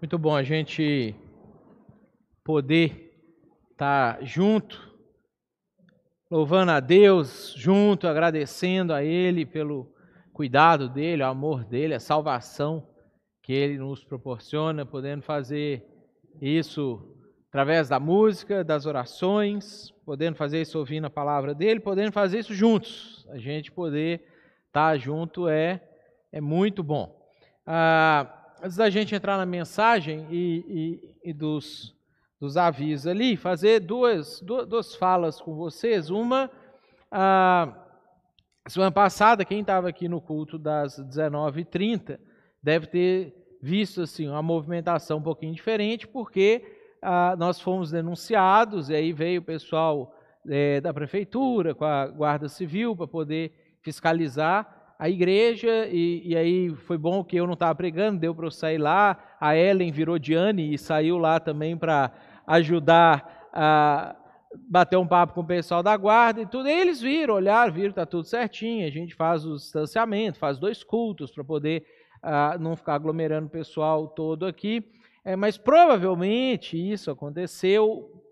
Muito bom a gente poder estar junto, louvando a Deus, junto, agradecendo a Ele pelo cuidado dele, o amor dele, a salvação que Ele nos proporciona, podendo fazer isso através da música, das orações, podendo fazer isso ouvindo a palavra dele, podendo fazer isso juntos. A gente poder estar junto é, é muito bom. Ah, antes da gente entrar na mensagem e, e, e dos, dos avisos ali, fazer duas, duas, duas falas com vocês. Uma, semana passada, quem estava aqui no culto das 19h30 deve ter visto assim, uma movimentação um pouquinho diferente, porque ah, nós fomos denunciados e aí veio o pessoal é, da prefeitura com a Guarda Civil para poder fiscalizar a igreja, e, e, aí foi bom que eu não estava pregando, deu para eu sair lá. A Ellen virou Diane e saiu lá também para ajudar a bater um papo com o pessoal da guarda e tudo. E eles viram, olharam, viram, está tudo certinho. A gente faz o distanciamento, faz dois cultos para poder uh, não ficar aglomerando o pessoal todo aqui. É, mas provavelmente isso aconteceu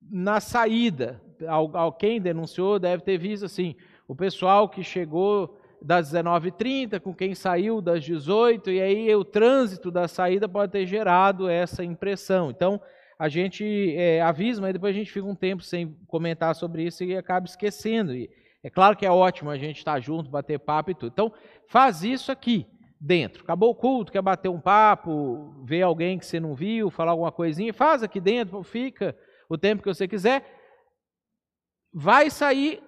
na saída. Alguém denunciou deve ter visto assim, o pessoal que chegou das 19h30, com quem saiu das 18 e aí o trânsito da saída pode ter gerado essa impressão. Então, a gente é, avisa, mas depois a gente fica um tempo sem comentar sobre isso e acaba esquecendo. E é claro que é ótimo a gente estar junto, bater papo e tudo. Então, faz isso aqui dentro. Acabou o culto, quer bater um papo, ver alguém que você não viu, falar alguma coisinha, faz aqui dentro, fica o tempo que você quiser. Vai sair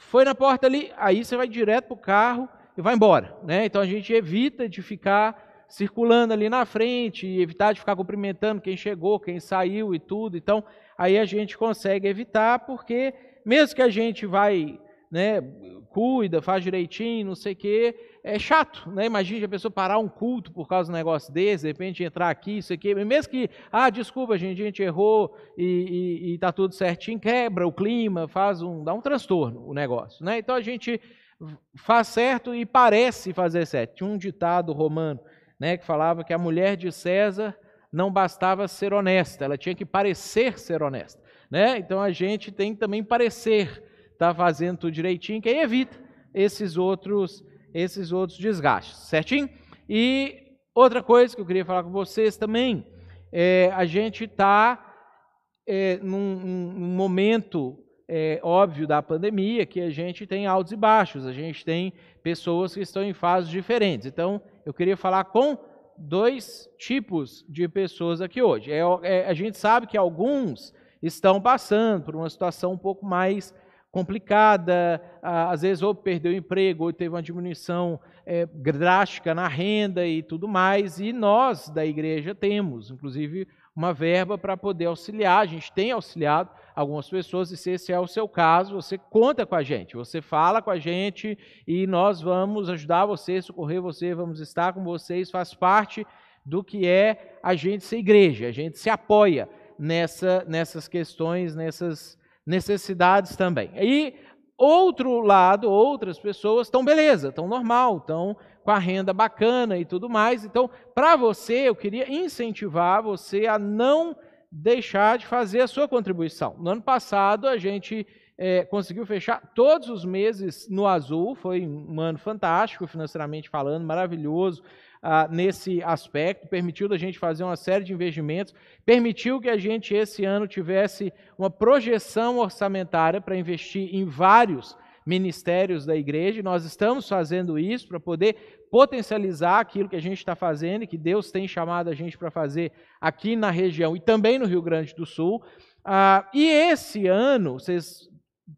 foi na porta ali, aí você vai direto para o carro e vai embora. Né? Então a gente evita de ficar circulando ali na frente, evitar de ficar cumprimentando quem chegou, quem saiu e tudo. Então aí a gente consegue evitar, porque mesmo que a gente vai né, cuida, faz direitinho, não sei o quê, é chato, né? Imagina a pessoa parar um culto por causa de um negócio desse, de repente entrar aqui, isso aqui, mesmo que, ah, desculpa, gente, a gente errou e, está tudo certinho, quebra o clima, faz um, dá um transtorno o negócio, né? Então a gente faz certo e parece fazer certo. Tinha um ditado romano, né, que falava que a mulher de César não bastava ser honesta, ela tinha que parecer ser honesta, né? Então a gente tem que também parecer está fazendo tudo direitinho, que aí evita esses outros, esses outros desgastes, certinho? E outra coisa que eu queria falar com vocês também, é, a gente está é, num, num, momento é, óbvio da pandemia que a gente tem altos e baixos, a gente tem pessoas que estão em fases diferentes. Então, eu queria falar com dois tipos de pessoas aqui hoje. É, é, a gente sabe que alguns estão passando por uma situação um pouco mais complicada, às vezes ou perdeu o emprego, ou teve uma diminuição é, drástica na renda e tudo mais, e nós da igreja temos, inclusive, uma verba para poder auxiliar, a gente tem auxiliado algumas pessoas, e se esse é o seu caso, você conta com a gente, você fala com a gente e nós vamos ajudar você, socorrer você, vamos estar com vocês, faz parte do que é a gente ser igreja, a gente se apoia nessa, nessas questões, nessas necessidades também. E outro lado, outras pessoas estão beleza, estão normal, estão com a renda bacana e tudo mais. Então, para você, eu queria incentivar você a não deixar de fazer a sua contribuição. No ano passado, a gente é, conseguiu fechar todos os meses no azul, foi um ano fantástico, financeiramente falando, maravilhoso ah, nesse aspecto, permitiu a gente fazer uma série de investimentos, permitiu que a gente esse ano tivesse uma projeção orçamentária para investir em vários ministérios da igreja. Nós estamos fazendo isso para poder potencializar aquilo que a gente está fazendo e que Deus tem chamado a gente para fazer aqui na região e também no Rio Grande do Sul. Ah, e esse ano, vocês,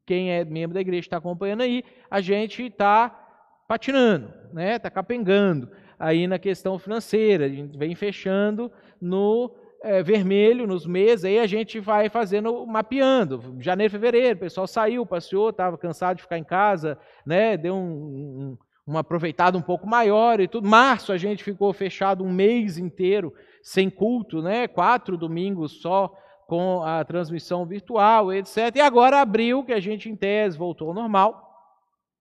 quem é membro da igreja está acompanhando aí, a gente está patinando, né? Está capengando aí na questão financeira. A gente vem fechando no é, vermelho nos meses, aí a gente vai fazendo, mapeando. Janeiro, fevereiro, o pessoal saiu, passeou, estava cansado de ficar em casa, né? deu um, um, uma aproveitada um pouco maior e tudo. Março a gente ficou fechado um mês inteiro sem culto, né? quatro domingos só com a transmissão virtual, etc. E agora abril, que a gente em tese voltou ao normal,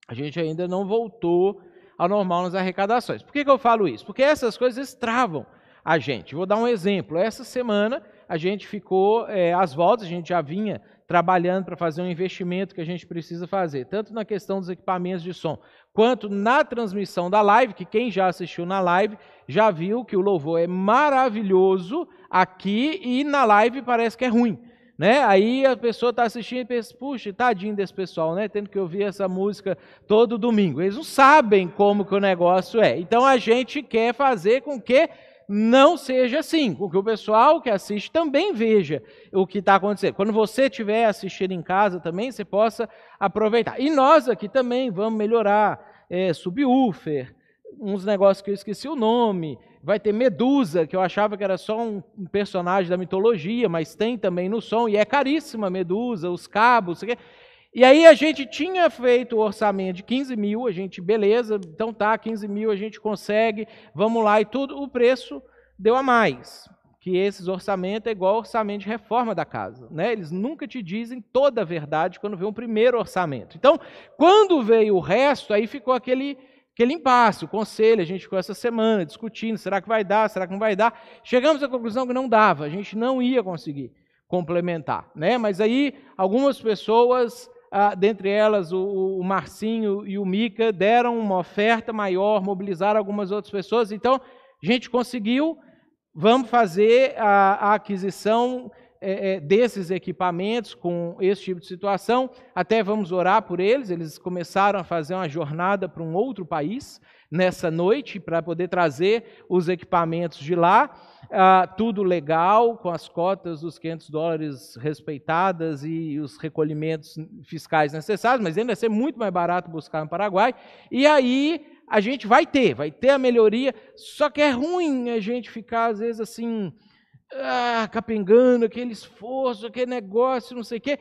a gente ainda não voltou ao normal nas arrecadações. Por que, que eu falo isso? Porque essas coisas travam a gente. Vou dar um exemplo. Essa semana a gente ficou é, às voltas, a gente já vinha trabalhando para fazer um investimento que a gente precisa fazer, tanto na questão dos equipamentos de som, quanto na transmissão da live, que quem já assistiu na live já viu que o louvor é maravilhoso aqui e na live parece que é ruim. Né? Aí a pessoa está assistindo e pensa, puxa, tadinho desse pessoal, né? Tendo que ouvir essa música todo domingo. Eles não sabem como que o negócio é. Então a gente quer fazer com que não seja assim, com que o pessoal que assiste também veja o que está acontecendo. Quando você estiver assistindo em casa também, você possa aproveitar. E nós aqui também vamos melhorar é, subwoofer, uns negócios que eu esqueci o nome. Vai ter Medusa, que eu achava que era só um personagem da mitologia, mas tem também no som, e é caríssima Medusa, os cabos, e aí a gente tinha feito o orçamento de 15 mil, a gente, beleza, então tá, 15 mil a gente consegue, vamos lá, e tudo, o preço deu a mais. Que esses orçamentos é igual orçamento de reforma da casa. Né? Eles nunca te dizem toda a verdade quando vem o primeiro orçamento. Então, quando veio o resto, aí ficou aquele, aquele impasse, o conselho, a gente ficou essa semana discutindo, será que vai dar, será que não vai dar? Chegamos à conclusão que não dava, a gente não ia conseguir complementar. Né? Mas aí algumas pessoas ah, dentre elas o, o Marcinho e o Mica, deram uma oferta maior, mobilizaram algumas outras pessoas. Então, a gente conseguiu, vamos fazer a, a aquisição é, é, desses equipamentos com esse tipo de situação. Até vamos orar por eles. Eles começaram a fazer uma jornada para um outro país nessa noite para poder trazer os equipamentos de lá. Ah, tudo legal, com as cotas dos 500 dólares respeitadas e os recolhimentos fiscais necessários, mas ainda vai ser muito mais barato buscar no Paraguai. E aí a gente vai ter, vai ter a melhoria, só que é ruim a gente ficar, às vezes, assim, ah, capengando, aquele esforço, aquele negócio, não sei o quê.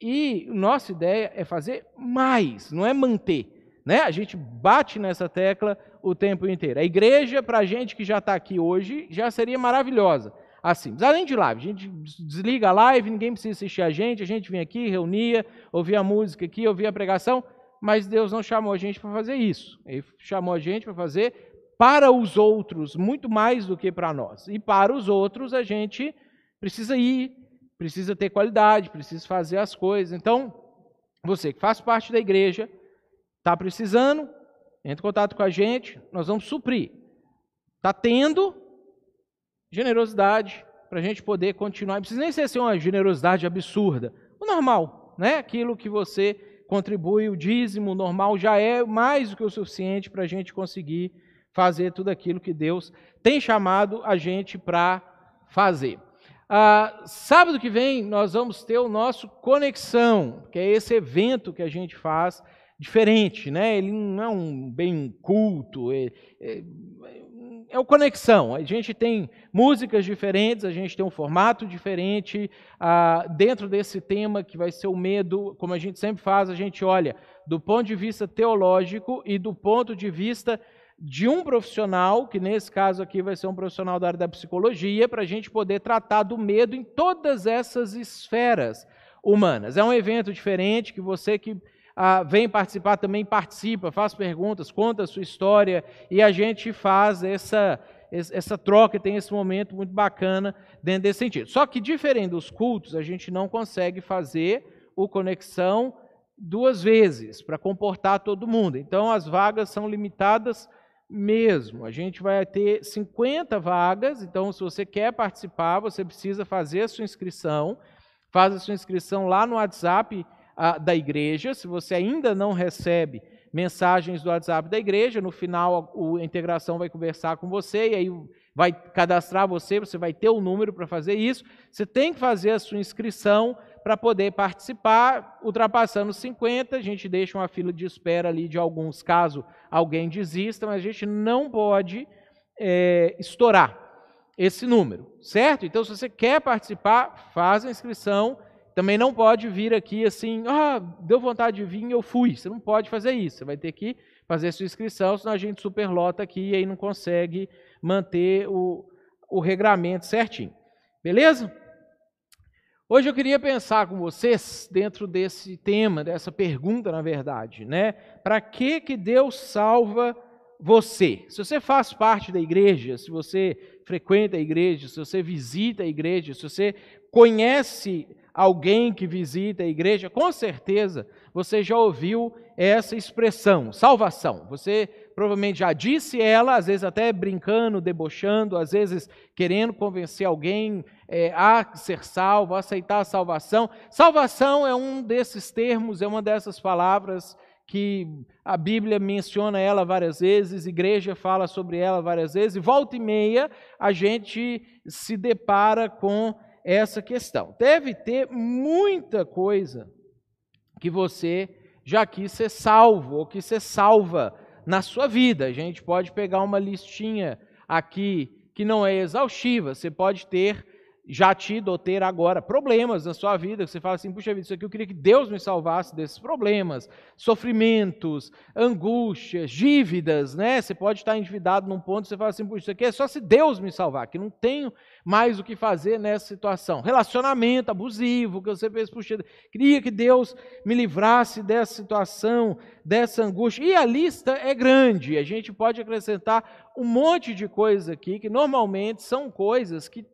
E nossa ideia é fazer mais, não é manter. Né? A gente bate nessa tecla o tempo inteiro. A igreja, para a gente que já está aqui hoje, já seria maravilhosa. Assim, além de live, a gente desliga a live, ninguém precisa assistir a gente, a gente vem aqui, reunia, ouvia a música aqui, ouvia a pregação, mas Deus não chamou a gente para fazer isso. Ele chamou a gente para fazer para os outros, muito mais do que para nós. E para os outros, a gente precisa ir, precisa ter qualidade, precisa fazer as coisas. Então, você que faz parte da igreja, está precisando, entre em contato com a gente, nós vamos suprir. Está tendo generosidade para a gente poder continuar. Não precisa nem ser assim, uma generosidade absurda. O normal, né? aquilo que você contribui, o dízimo normal já é mais do que o suficiente para a gente conseguir fazer tudo aquilo que Deus tem chamado a gente para fazer. Ah, sábado que vem nós vamos ter o nosso Conexão, que é esse evento que a gente faz diferente, né? Ele não é um bem culto, é, é, é o conexão. A gente tem músicas diferentes, a gente tem um formato diferente. Ah, dentro desse tema que vai ser o medo, como a gente sempre faz, a gente olha do ponto de vista teológico e do ponto de vista de um profissional, que nesse caso aqui vai ser um profissional da área da psicologia, para a gente poder tratar do medo em todas essas esferas humanas. É um evento diferente que você que ah, vem participar também participa, faz perguntas, conta a sua história e a gente faz essa, essa troca, tem esse momento muito bacana dentro desse sentido. Só que, diferente dos cultos, a gente não consegue fazer o conexão duas vezes para comportar todo mundo. Então, as vagas são limitadas mesmo. A gente vai ter 50 vagas, então, se você quer participar, você precisa fazer a sua inscrição. Faz a sua inscrição lá no WhatsApp da igreja. Se você ainda não recebe mensagens do WhatsApp da igreja, no final a, integração vai conversar com você e aí vai cadastrar você, você vai ter o um número para fazer isso. Você tem que fazer a sua inscrição para poder participar, ultrapassando 50, a gente deixa uma fila de espera ali de alguns casos alguém desista, mas a gente não pode é, estourar esse número, certo? Então, se você quer participar, faz a inscrição, também não pode vir aqui assim, ah, deu vontade de vir, eu fui. Você não pode fazer isso. Você vai ter que fazer sua inscrição, senão a gente superlota aqui e aí não consegue manter o, o regramento certinho. Beleza? Hoje eu queria pensar com vocês dentro desse tema, dessa pergunta, na verdade, né? Para que que Deus salva você, se você faz parte da igreja, se você frequenta a igreja, se você visita a igreja, se você conhece alguém que visita a igreja, com certeza você já ouviu essa expressão, salvação. Você provavelmente já disse ela, às vezes até brincando, debochando, às vezes querendo convencer alguém é, a ser salvo, a aceitar a salvação. Salvação é um desses termos, é uma dessas palavras que a Bíblia menciona ela várias vezes, a igreja fala sobre ela várias vezes, e volta e meia a gente se depara com essa questão. Deve ter muita coisa que você já quis ser salvo ou que ser salva na sua vida. A gente pode pegar uma listinha aqui que não é exaustiva. Você pode ter já tido ou ter agora problemas na sua vida, que você fala assim, puxa vida, isso aqui eu queria que Deus me salvasse desses problemas, sofrimentos, angústias, dívidas, né? Você pode estar endividado num ponto, você fala assim, puxa, isso aqui é só se Deus me salvar, que não tenho mais o que fazer nessa situação. Relacionamento abusivo, que você pensa, puxa, queria que Deus me livrasse dessa situação, dessa angústia. E a lista é grande, a gente pode acrescentar um monte de coisas aqui, que normalmente são coisas que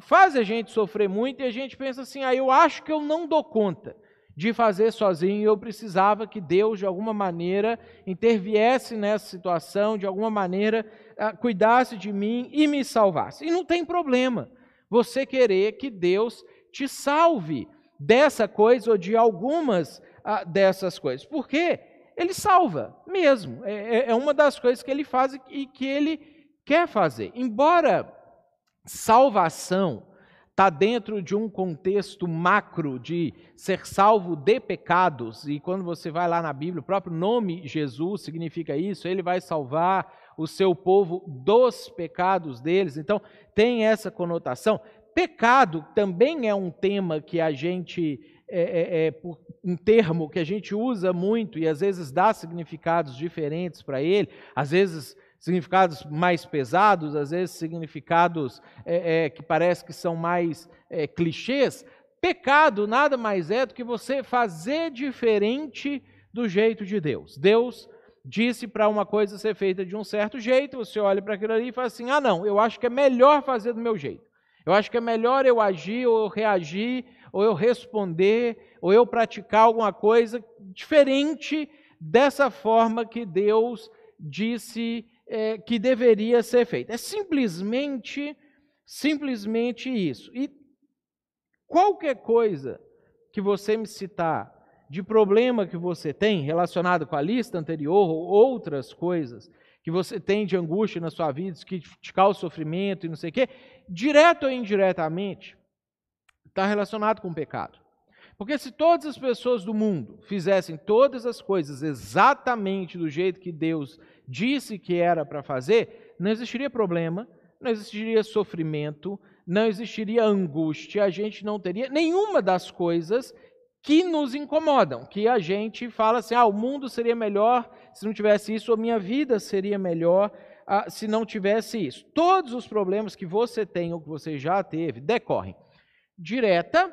faz a gente sofrer muito e a gente pensa assim: ah, eu acho que eu não dou conta de fazer sozinho, eu precisava que Deus, de alguma maneira, interviesse nessa situação, de alguma maneira, ah, cuidasse de mim e me salvasse. E não tem problema você querer que Deus te salve dessa coisa ou de algumas ah, dessas coisas. Por quê? Ele salva mesmo. É, é, é uma das coisas que ele faz e que ele quer fazer. Embora salvação está dentro de um contexto macro de ser salvo de pecados, e quando você vai lá na Bíblia, o próprio nome Jesus significa isso, ele vai salvar o seu povo dos pecados deles, então tem essa conotação. Pecado também é um tema que a gente, é, é, é um termo que a gente usa muito e às vezes dá significados diferentes para ele, às vezes significados mais pesados, às vezes significados é, é, que parece que são mais é, clichês. Pecado nada mais é do que você fazer diferente do jeito de Deus. Deus disse para uma coisa ser feita de um certo jeito, você olha para aquilo ali e fala assim: ah, não, eu acho que é melhor fazer do meu jeito. Eu acho que é melhor eu agir, ou eu reagir, ou eu responder, ou eu praticar alguma coisa diferente dessa forma que Deus disse é, que deveria ser feita. É simplesmente, simplesmente isso. E qualquer coisa que você me citar de problema que você tem relacionado com a lista anterior ou outras coisas que você tem de angústia na sua vida, que te causa sofrimento e não sei o quê, direto ou indiretamente, está relacionado com o pecado. Porque se todas as pessoas do mundo fizessem todas as coisas exatamente do jeito que Deus disse que era para fazer, não existiria problema, não existiria sofrimento, não existiria angústia, a gente não teria nenhuma das coisas que nos incomodam, que a gente fala assim: ah, o mundo seria melhor se não tivesse isso, ou minha vida seria melhor ah, se não tivesse isso. Todos os problemas que você tem ou que você já teve decorrem direta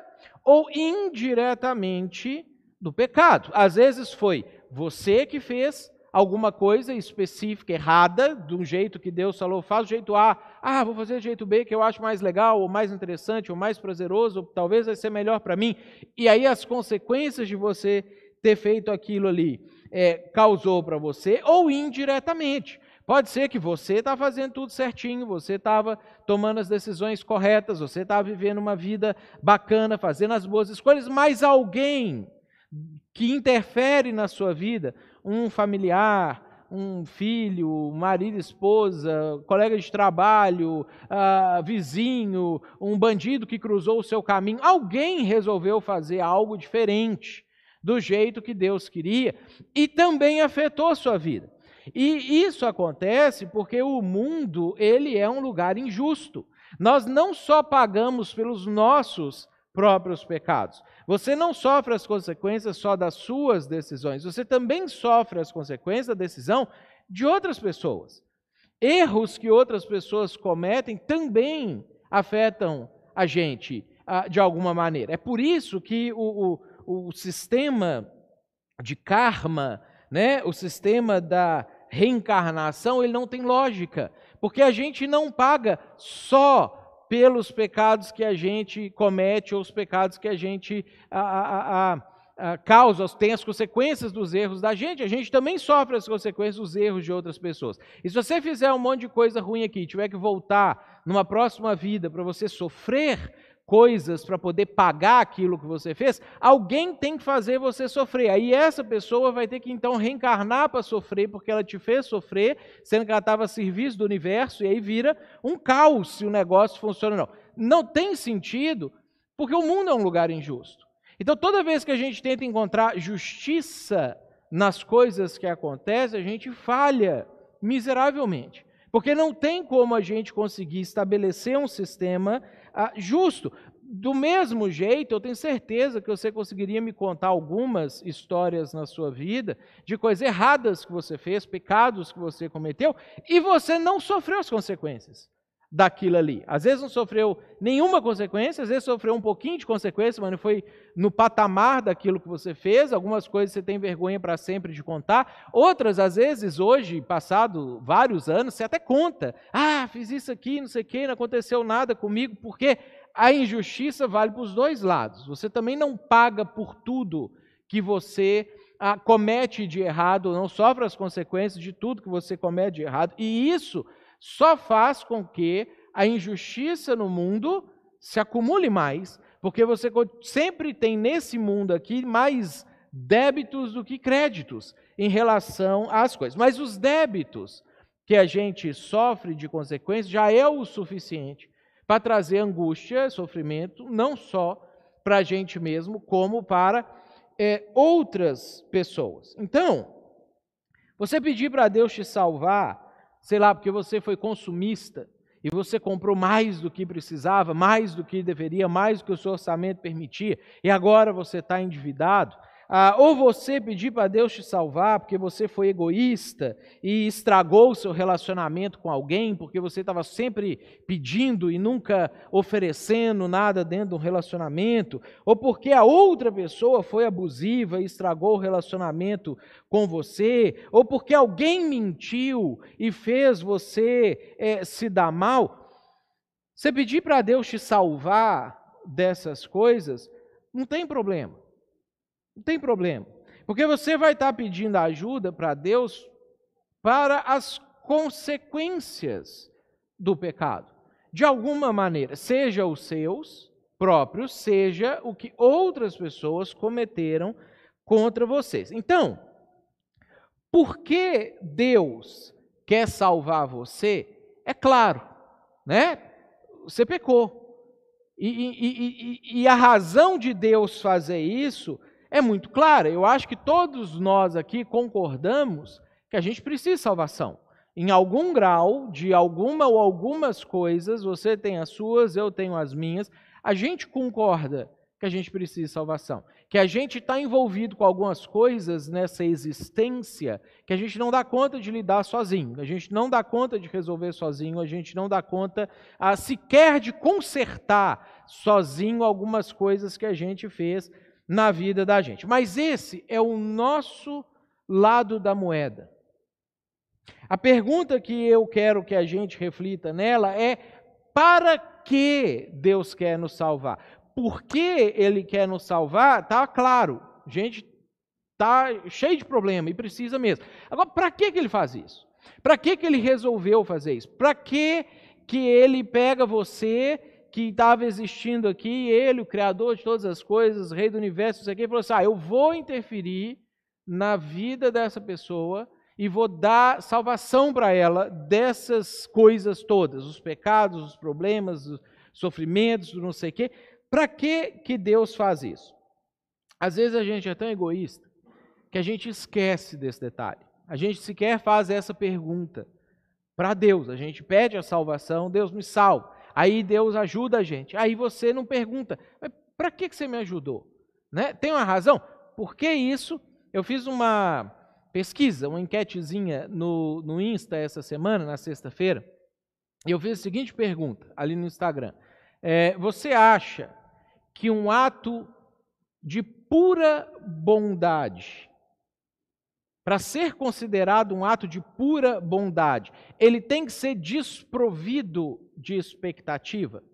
ou indiretamente do pecado. Às vezes foi você que fez, alguma coisa específica errada, do jeito que Deus falou, faz do jeito A, ah, vou fazer do jeito B que eu acho mais legal, ou mais interessante, ou mais prazeroso, ou talvez vai ser melhor para mim. E aí as consequências de você ter feito aquilo ali é, causou para você, ou indiretamente. Pode ser que você está fazendo tudo certinho, você estava tomando as decisões corretas, você estava vivendo uma vida bacana, fazendo as boas escolhas, mas alguém que interfere na sua vida um familiar, um filho, marido, esposa, colega de trabalho, uh, vizinho, um bandido que cruzou o seu caminho, alguém resolveu fazer algo diferente do jeito que Deus queria e também afetou a sua vida. E isso acontece porque o mundo, ele é um lugar injusto. Nós não só pagamos pelos nossos próprios pecados. Você não sofre as consequências só das suas decisões, você também sofre as consequências da decisão de outras pessoas. Erros que outras pessoas cometem também afetam a gente ah, de alguma maneira. É por isso que o, o, o sistema de karma, né, o sistema da reencarnação, ele não tem lógica, porque a gente não paga só pelos pecados que a gente comete ou os pecados que a gente a, a, a, causa, tem as consequências dos erros da gente, a gente também sofre as consequências dos erros de outras pessoas. E se você fizer um monte de coisa ruim aqui, tiver que voltar numa próxima vida para você sofrer coisas para poder pagar aquilo que você fez, alguém tem que fazer você sofrer. Aí essa pessoa vai ter que então reencarnar para sofrer, porque ela te fez sofrer, sendo que ela estava a serviço do universo, e aí vira um caos se o negócio funciona ou não. Não tem sentido, porque o mundo é um lugar injusto. Então toda vez que a gente tenta encontrar justiça nas coisas que acontecem, a gente falha miseravelmente. Porque não tem como a gente conseguir estabelecer um sistema ah, justo. Do mesmo jeito, eu tenho certeza que você conseguiria me contar algumas histórias na sua vida de coisas erradas que você fez, pecados que você cometeu, e você não sofreu as consequências daquilo ali. Às vezes não sofreu nenhuma consequência, às vezes sofreu um pouquinho de consequência, mas não foi no patamar daquilo que você fez. Algumas coisas você tem vergonha para sempre de contar. Outras, às vezes, hoje, passado vários anos, você até conta. Ah, fiz isso aqui, não sei o quê, não aconteceu nada comigo, porque a injustiça vale para os dois lados. Você também não paga por tudo que você ah, comete de errado, não sofre as consequências de tudo que você comete de errado. E isso só faz com que a injustiça no mundo se acumule mais, porque você sempre tem nesse mundo aqui mais débitos do que créditos em relação às coisas. Mas os débitos que a gente sofre de consequência já é o suficiente para trazer angústia, sofrimento, não só para a gente mesmo, como para é, outras pessoas. Então, você pedir para Deus te salvar sei lá, porque você foi consumista e você comprou mais do que precisava, mais do que deveria, mais do que o seu orçamento permitia, e agora você está endividado, ah, ou você pedir para Deus te salvar porque você foi egoísta e estragou o seu relacionamento com alguém, porque você estava sempre pedindo e nunca oferecendo nada dentro do relacionamento, ou porque a outra pessoa foi abusiva e estragou o relacionamento com você, ou porque alguém mentiu e fez você é, se dar mal. Você pedir para Deus te salvar dessas coisas, não tem problema. Não tem problema. Porque você vai estar pedindo ajuda para Deus para as consequências do pecado. De alguma maneira, seja os seus próprios, seja o que outras pessoas cometeram contra vocês. Então, por que Deus quer salvar você? É claro, né? Você pecou. E, e, e, e, a razão de Deus fazer isso é muito clara. Eu acho que todos nós aqui concordamos que a gente precisa de salvação. Em algum grau, de alguma ou algumas coisas, você tem as suas, eu tenho as minhas, a gente concorda que a gente precisa de salvação. Que a gente está envolvido com algumas coisas nessa existência que a gente não dá conta de lidar sozinho, a gente não dá conta de resolver sozinho, a gente não dá conta a, sequer de consertar sozinho algumas coisas que a gente fez na vida da gente. Mas esse é o nosso lado da moeda. A pergunta que eu quero que a gente reflita nela é: para que Deus quer nos salvar? Por que Ele quer nos salvar? Está claro, a gente está cheio de problema e precisa mesmo. Agora, para que, Ele faz isso? Para que, que Ele resolveu fazer isso? Para que, que Ele pega você que estava existindo aqui, ele, o Criador de todas as coisas, Rei do universo, isso aqui, falou assim: ah, eu vou interferir na vida dessa pessoa e vou dar salvação para ela dessas coisas todas, os pecados, os problemas, os sofrimentos, não sei o quê. Para que, que Deus faz isso? Às vezes a gente é tão egoísta que a gente esquece desse detalhe. A gente sequer faz essa pergunta para Deus. A gente pede a salvação, Deus me salva. Aí Deus ajuda a gente. Aí você não pergunta, para que, que você me ajudou? Né? Tem uma razão? Por que isso? Eu fiz uma pesquisa, uma enquetezinha no, no Insta essa semana, na sexta-feira, e eu fiz a seguinte pergunta ali no Instagram. É, você acha que um ato de pura bondade para ser considerado um ato de pura bondade, ele tem que ser desprovido de expectativa?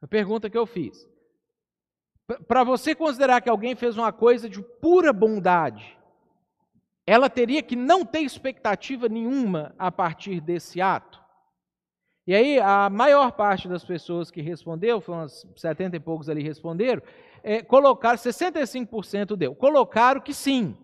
A pergunta que eu fiz. Para você considerar que alguém fez uma coisa de pura bondade, ela teria que não ter expectativa nenhuma a partir desse ato? E aí, a maior parte das pessoas que respondeu, foram uns 70 e poucos ali responderam, é, colocaram, 65% deu, colocaram que sim,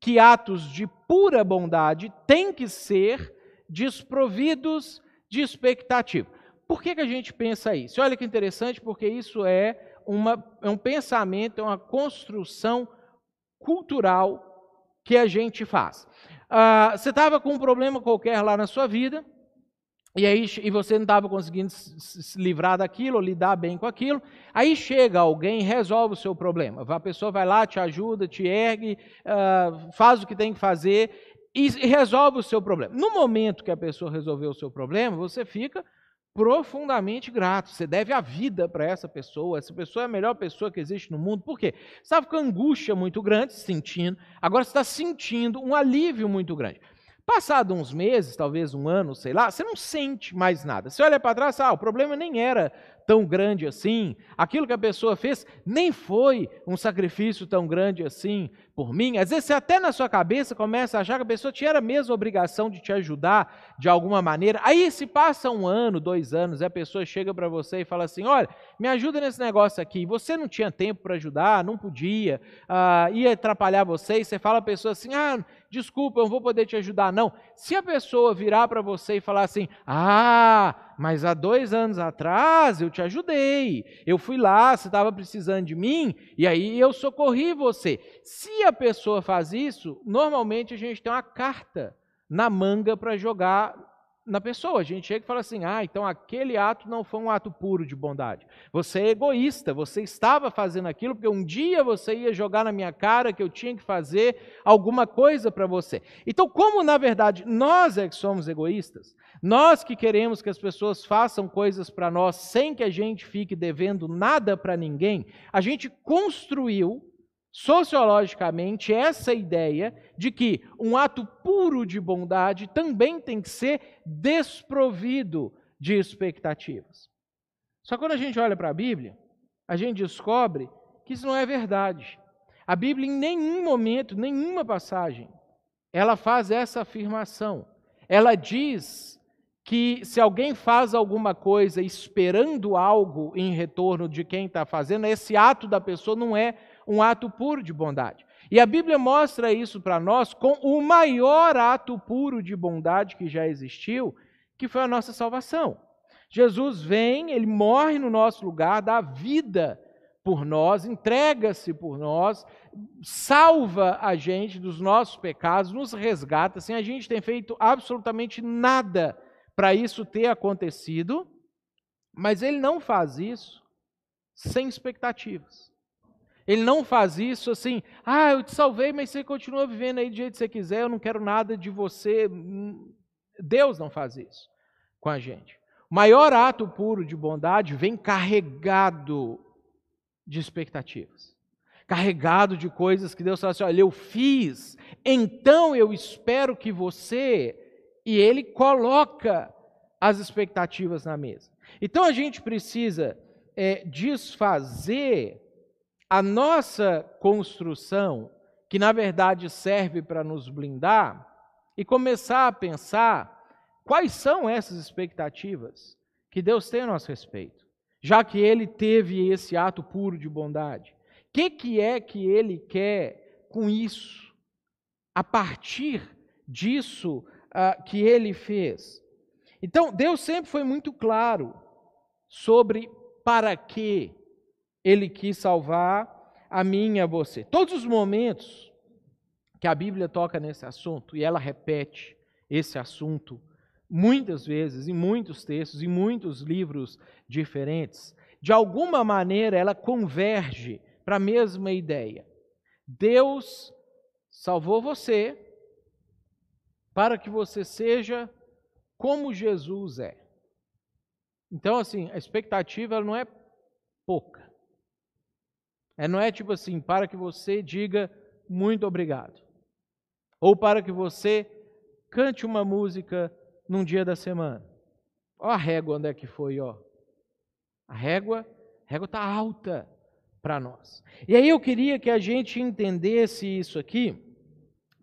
que atos de pura bondade têm que ser desprovidos de expectativa. Por que, que a gente pensa isso? Olha que interessante, porque isso é, uma, é um pensamento, é uma construção cultural que a gente faz. Ah, você estava com um problema qualquer lá na sua vida, e aí e você não estava conseguindo se livrar daquilo, lidar bem com aquilo. Aí chega alguém e resolve o seu problema. A pessoa vai lá, te ajuda, te ergue, uh, faz o que tem que fazer e, resolve o seu problema. No momento que a pessoa resolveu o seu problema, você fica profundamente grato. Você deve a vida para essa pessoa. Essa pessoa é a melhor pessoa que existe no mundo. Por quê? Você estava com angústia muito grande, sentindo. Agora você está sentindo um alívio muito grande. Passado uns meses, talvez um ano, sei lá, você não sente mais nada. Você olha para trás, ah, o problema nem era tão grande assim, aquilo que a pessoa fez nem foi um sacrifício tão grande assim por mim. Às vezes você até na sua cabeça começa a achar que a pessoa tinha a mesma obrigação de te ajudar de alguma maneira. Aí se passa um ano, dois anos, e a pessoa chega para você e fala assim: olha, me ajuda nesse negócio aqui. Você não tinha tempo para ajudar, não podia, uh, ia atrapalhar você, e você fala a pessoa assim: ah, desculpa, eu não vou poder te ajudar. Não. Se a pessoa virar para você e falar assim: ah, mas há dois anos atrás eu te ajudei, eu fui lá, você estava precisando de mim, e aí eu socorri você. Se a pessoa faz isso, normalmente a gente tem uma carta na manga para jogar na pessoa. A gente chega e fala assim: ah, então aquele ato não foi um ato puro de bondade. Você é egoísta, você estava fazendo aquilo porque um dia você ia jogar na minha cara que eu tinha que fazer alguma coisa para você. Então, como na verdade nós é que somos egoístas, nós que queremos que as pessoas façam coisas para nós sem que a gente fique devendo nada para ninguém, a gente construiu sociologicamente essa ideia de que um ato puro de bondade também tem que ser desprovido de expectativas. Só que quando a gente olha para a Bíblia, a gente descobre que isso não é verdade. A Bíblia, em nenhum momento, nenhuma passagem, ela faz essa afirmação. Ela diz que se alguém faz alguma coisa esperando algo em retorno de quem está fazendo, esse ato da pessoa não é um ato puro de bondade. E a Bíblia mostra isso para nós com o maior ato puro de bondade que já existiu, que foi a nossa salvação. Jesus vem, ele morre no nosso lugar, dá vida por nós, entrega-se por nós, salva a gente dos nossos pecados, nos resgata, sem a gente ter feito absolutamente nada para isso ter acontecido, mas ele não faz isso sem expectativas. Ele não faz isso assim, ah, eu te salvei, mas você continua vivendo aí do jeito que você quiser, eu não quero nada de você. Deus não faz isso com a gente. O maior ato puro de bondade vem carregado de expectativas, carregado de coisas que Deus fala assim: olha, eu fiz, então eu espero que você. E Ele coloca as expectativas na mesa. Então a gente precisa é, desfazer a nossa construção, que na verdade serve para nos blindar, e começar a pensar quais são essas expectativas que Deus tem a nosso respeito, já que Ele teve esse ato puro de bondade. O que, que é que Ele quer com isso? A partir disso uh, que Ele fez. Então, Deus sempre foi muito claro sobre para que ele quis salvar a mim e a você. Todos os momentos que a Bíblia toca nesse assunto, e ela repete esse assunto muitas vezes, em muitos textos, em muitos livros diferentes, de alguma maneira ela converge para a mesma ideia. Deus salvou você para que você seja como Jesus é. Então, assim, a expectativa não é pouca. É, não é tipo assim, para que você diga muito obrigado. ou para que você cante uma música num dia da semana. Olha a régua onde é que foi, ó. A régua, a régua está alta para nós. E aí eu queria que a gente entendesse isso aqui,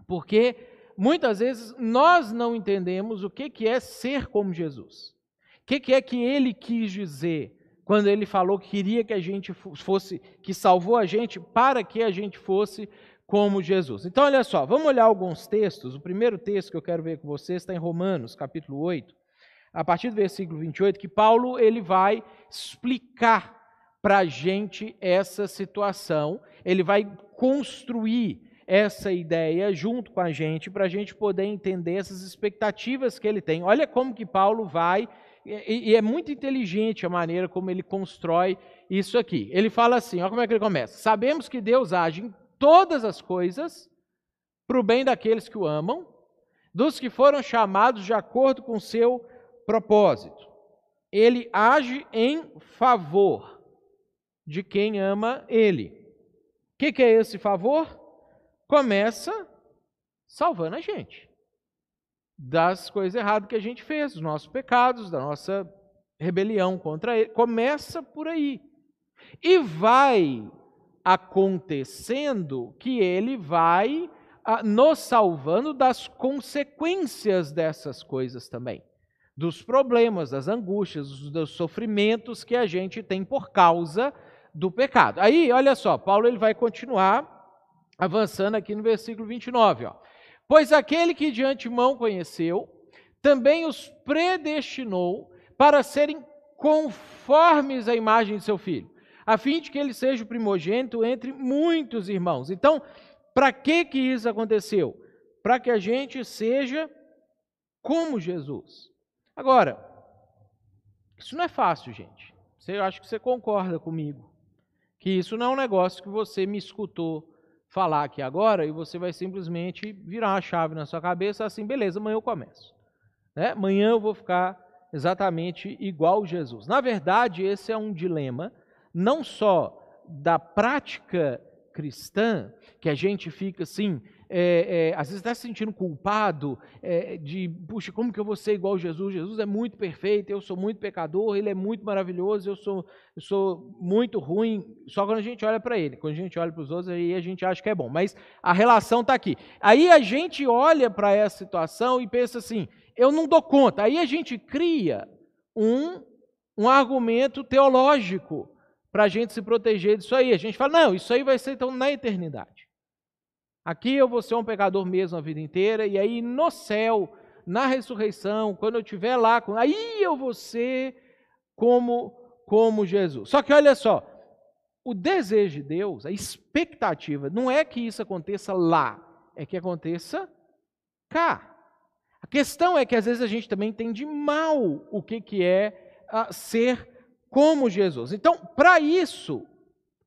porque muitas vezes nós não entendemos o que, que é ser como Jesus. O que, que é que ele quis dizer quando ele falou que queria que a gente fosse, que salvou a gente para que a gente fosse como Jesus. Então, olha só, vamos olhar alguns textos. O primeiro texto que eu quero ver com vocês está em Romanos, capítulo 8, a partir do versículo 28, que Paulo ele vai explicar para a gente essa situação, ele vai construir essa ideia junto com a gente, para a gente poder entender essas expectativas que ele tem. Olha como que Paulo vai, e, e é muito inteligente a maneira como ele constrói isso aqui. Ele fala assim, olha como é que ele começa. Sabemos que Deus age em todas as coisas para o bem daqueles que o amam, dos que foram chamados de acordo com seu propósito. Ele age em favor de quem ama ele. O que, que é esse favor? Começa salvando a gente das coisas erradas que a gente fez, dos nossos pecados, da nossa rebelião contra ele. Começa por aí. E vai acontecendo que ele vai ah, nos salvando das consequências dessas coisas também, dos problemas, das angústias, dos sofrimentos que a gente tem por causa do pecado. Aí, olha só, Paulo ele vai continuar avançando aqui no versículo 29, ó. Pois aquele que de antemão conheceu, também os predestinou para serem conformes à imagem de seu filho a fim de que ele seja o primogênito entre muitos irmãos. Então, para que que isso aconteceu? Para que a gente seja como Jesus. Agora, isso não é fácil, gente. Eu acho que você concorda comigo. Que isso não é um negócio que você me escutou falar aqui agora e você vai simplesmente virar uma chave na sua cabeça assim, beleza, amanhã eu começo. Né? Amanhã eu vou ficar exatamente igual Jesus. Na verdade, esse é um dilema não só da prática cristã, que a gente fica assim, é, é, às vezes está se sentindo culpado é, de, puxa, como que eu vou ser igual a Jesus? Jesus é muito perfeito, eu sou muito pecador, ele é muito maravilhoso, eu sou, eu sou muito ruim. Só quando a gente olha para ele, quando a gente olha para os outros, aí a gente acha que é bom. Mas a relação está aqui. Aí a gente olha para essa situação e pensa assim: eu não dou conta. Aí a gente cria um, um argumento teológico para a gente se proteger disso aí. A gente fala, não, isso aí vai ser então na eternidade. Aqui eu vou ser um pecador mesmo a vida inteira, e aí no céu, na ressurreição, quando eu estiver lá, aí eu vou ser como, como Jesus. Só que olha só, o desejo de Deus, a expectativa, não é que isso aconteça lá, é que aconteça cá. A questão é que às vezes a gente também entende mal o que, que é uh, ser como Jesus. Então, para isso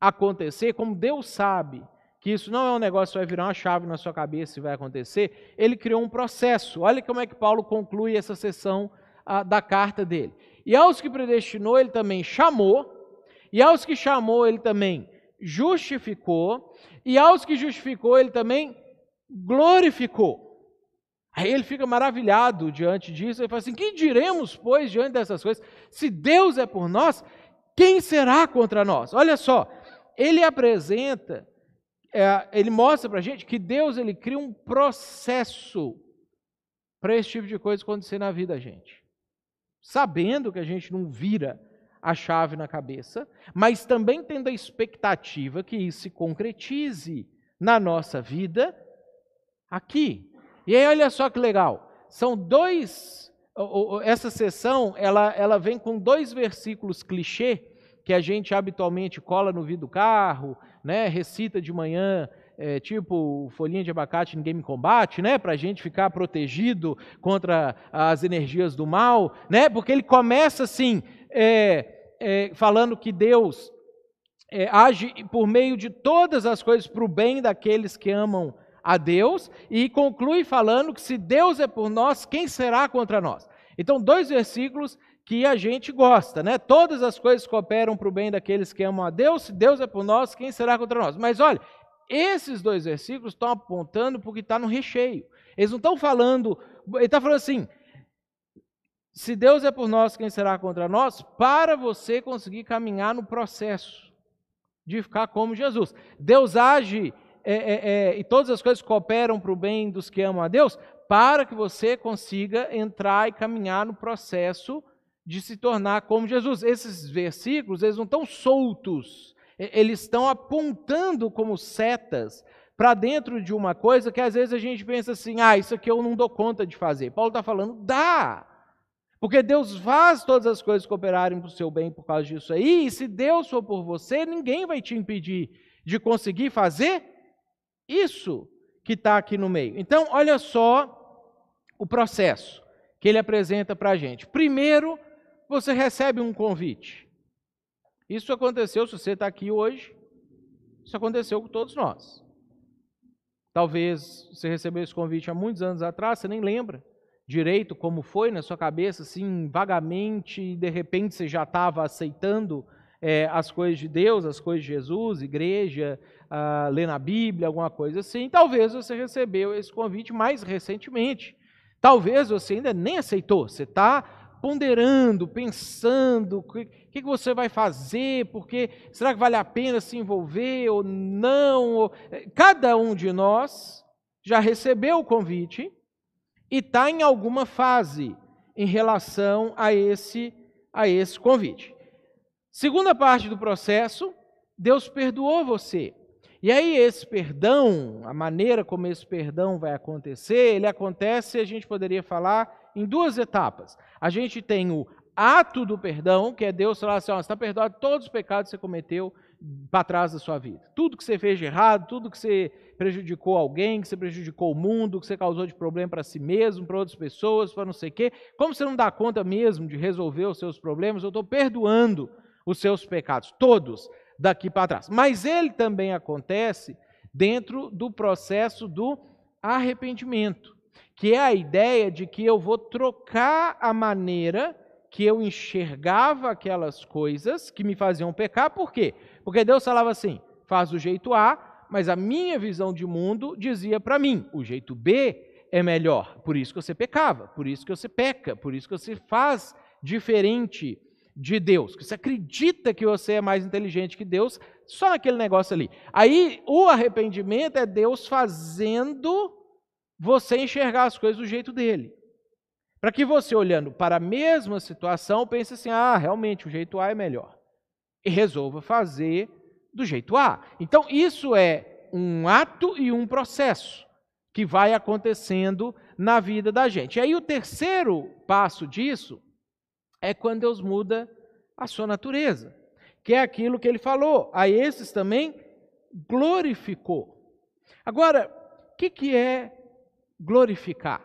acontecer, como Deus sabe que isso não é um negócio que vai virar uma chave na sua cabeça e vai acontecer, ele criou um processo. Olha como é que Paulo conclui essa sessão ah, da carta dele. E aos que predestinou, ele também chamou, e aos que chamou, ele também justificou, e aos que justificou, ele também glorificou. Aí ele fica maravilhado diante disso, ele fala assim: que diremos, pois, diante dessas coisas? Se Deus é por nós, quem será contra nós? Olha só, ele apresenta, é, ele mostra para a gente que Deus ele cria um processo para esse tipo de coisa acontecer na vida da gente. Sabendo que a gente não vira a chave na cabeça, mas também tendo a expectativa que isso se concretize na nossa vida aqui, e aí olha só que legal, são dois, essa sessão ela, ela vem com dois versículos clichê que a gente habitualmente cola no vidro do carro, né, recita de manhã, é, tipo folhinha de abacate ninguém me combate, né, para a gente ficar protegido contra as energias do mal, né, porque ele começa assim, é, é, falando que Deus é, age por meio de todas as coisas para o bem daqueles que amam a Deus e conclui falando que se Deus é por nós, quem será contra nós? Então, dois versículos que a gente gosta, né? Todas as coisas cooperam para o bem daqueles que amam a Deus, se Deus é por nós, quem será contra nós? Mas olha, esses dois versículos estão apontando para o que está no recheio. Eles não estão falando. Ele está falando assim: se Deus é por nós, quem será contra nós? Para você conseguir caminhar no processo de ficar como Jesus. Deus age é, é, é, e todas as coisas cooperam para o bem dos que amam a Deus, para que você consiga entrar e caminhar no processo de se tornar como Jesus. Esses versículos, eles não estão soltos, eles estão apontando como setas para dentro de uma coisa que às vezes a gente pensa assim: ah, isso aqui eu não dou conta de fazer. Paulo está falando, dá. Porque Deus faz todas as coisas cooperarem para o seu bem por causa disso aí, e se Deus for por você, ninguém vai te impedir de conseguir fazer isso que está aqui no meio. Então, olha só o processo que ele apresenta para a gente. Primeiro, você recebe um convite. Isso aconteceu, se você está aqui hoje, isso aconteceu com todos nós. Talvez você recebeu esse convite há muitos anos atrás, você nem lembra direito como foi na sua cabeça, assim, vagamente, e de repente você já estava aceitando é, as coisas de Deus, as coisas de Jesus, igreja, uh, lendo a Bíblia, alguma coisa assim. Talvez você recebeu esse convite mais recentemente. Talvez você ainda nem aceitou, você está ponderando, pensando, o que, que você vai fazer, porque será que vale a pena se envolver ou não? Eh, cada um de nós já recebeu o convite e está em alguma fase em relação a esse, a esse convite. Segunda parte do processo, Deus perdoou você. E aí, esse perdão, a maneira como esse perdão vai acontecer, ele acontece, a gente poderia falar, em duas etapas. A gente tem o ato do perdão, que é Deus falar assim: ó, está perdoado todos os pecados que você cometeu para trás da sua vida. Tudo que você fez de errado, tudo que você prejudicou alguém, que você prejudicou o mundo, que você causou de problema para si mesmo, para outras pessoas, para não sei o quê. Como você não dá conta mesmo de resolver os seus problemas, eu estou perdoando os seus pecados, todos daqui para trás. Mas ele também acontece dentro do processo do arrependimento, que é a ideia de que eu vou trocar a maneira que eu enxergava aquelas coisas que me faziam pecar, por quê? Porque Deus falava assim: faz do jeito A, mas a minha visão de mundo dizia para mim: o jeito B é melhor. Por isso que você pecava, por isso que você peca, por isso que você faz diferente de Deus, que você acredita que você é mais inteligente que Deus, só naquele negócio ali. Aí o arrependimento é Deus fazendo você enxergar as coisas do jeito dele. Para que você, olhando para a mesma situação, pense assim: ah, realmente o jeito A é melhor. E resolva fazer do jeito A. Então, isso é um ato e um processo que vai acontecendo na vida da gente. E aí, o terceiro passo disso é quando Deus muda a sua natureza, que é aquilo que ele falou. A esses também glorificou. Agora, o que, que é glorificar?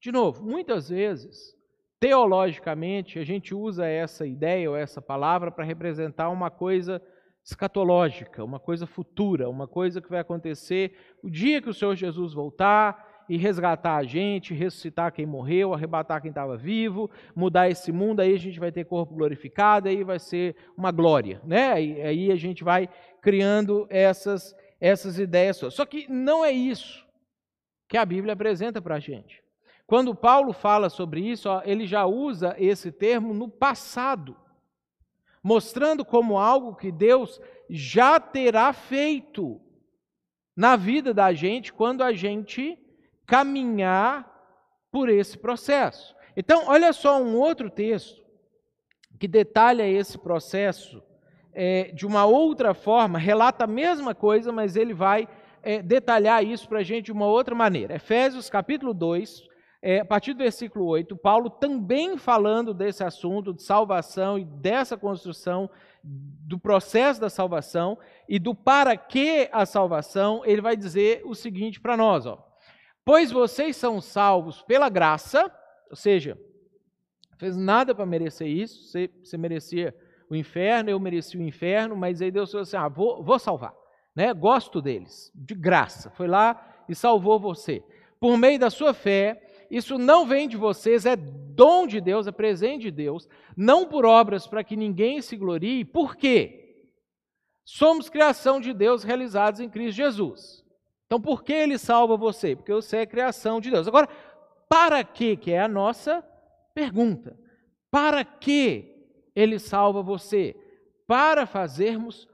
De novo, muitas vezes, teologicamente, a gente usa essa ideia ou essa palavra para representar uma coisa escatológica, uma coisa futura, uma coisa que vai acontecer o dia que o Senhor Jesus voltar e resgatar a gente, ressuscitar quem morreu, arrebatar quem estava vivo, mudar esse mundo, aí a gente vai ter corpo glorificado, aí vai ser uma glória, né? E aí a gente vai criando essas essas ideias. Só que não é isso que a Bíblia apresenta para a gente. Quando Paulo fala sobre isso, ó, ele já usa esse termo no passado, mostrando como algo que Deus já terá feito na vida da gente quando a gente caminhar por esse processo. Então, olha só um outro texto que detalha esse processo é, de uma outra forma, relata a mesma coisa, mas ele vai é, detalhar isso para a gente de uma outra maneira. Efésios capítulo 2, é, a partir do versículo 8, Paulo também falando desse assunto de salvação e dessa construção do processo da salvação e do para que a salvação, ele vai dizer o seguinte para nós, ó. Pois vocês são salvos pela graça, ou seja, fez nada para merecer isso, você, você, merecia o inferno, eu merecia o inferno, mas aí Deus falou assim: ah, vou, vou salvar, né? gosto deles, de graça, foi lá e salvou você. Por meio da sua fé, isso não vem de vocês, é dom de Deus, é presente de Deus, não por obras para que ninguém se glorie. Por quê? Somos criação de Deus realizados em Cristo Jesus. Então, por que ele salva você? Porque você é criação de Deus. Agora, para que, que é a nossa pergunta. Para que ele salva você? Para fazermos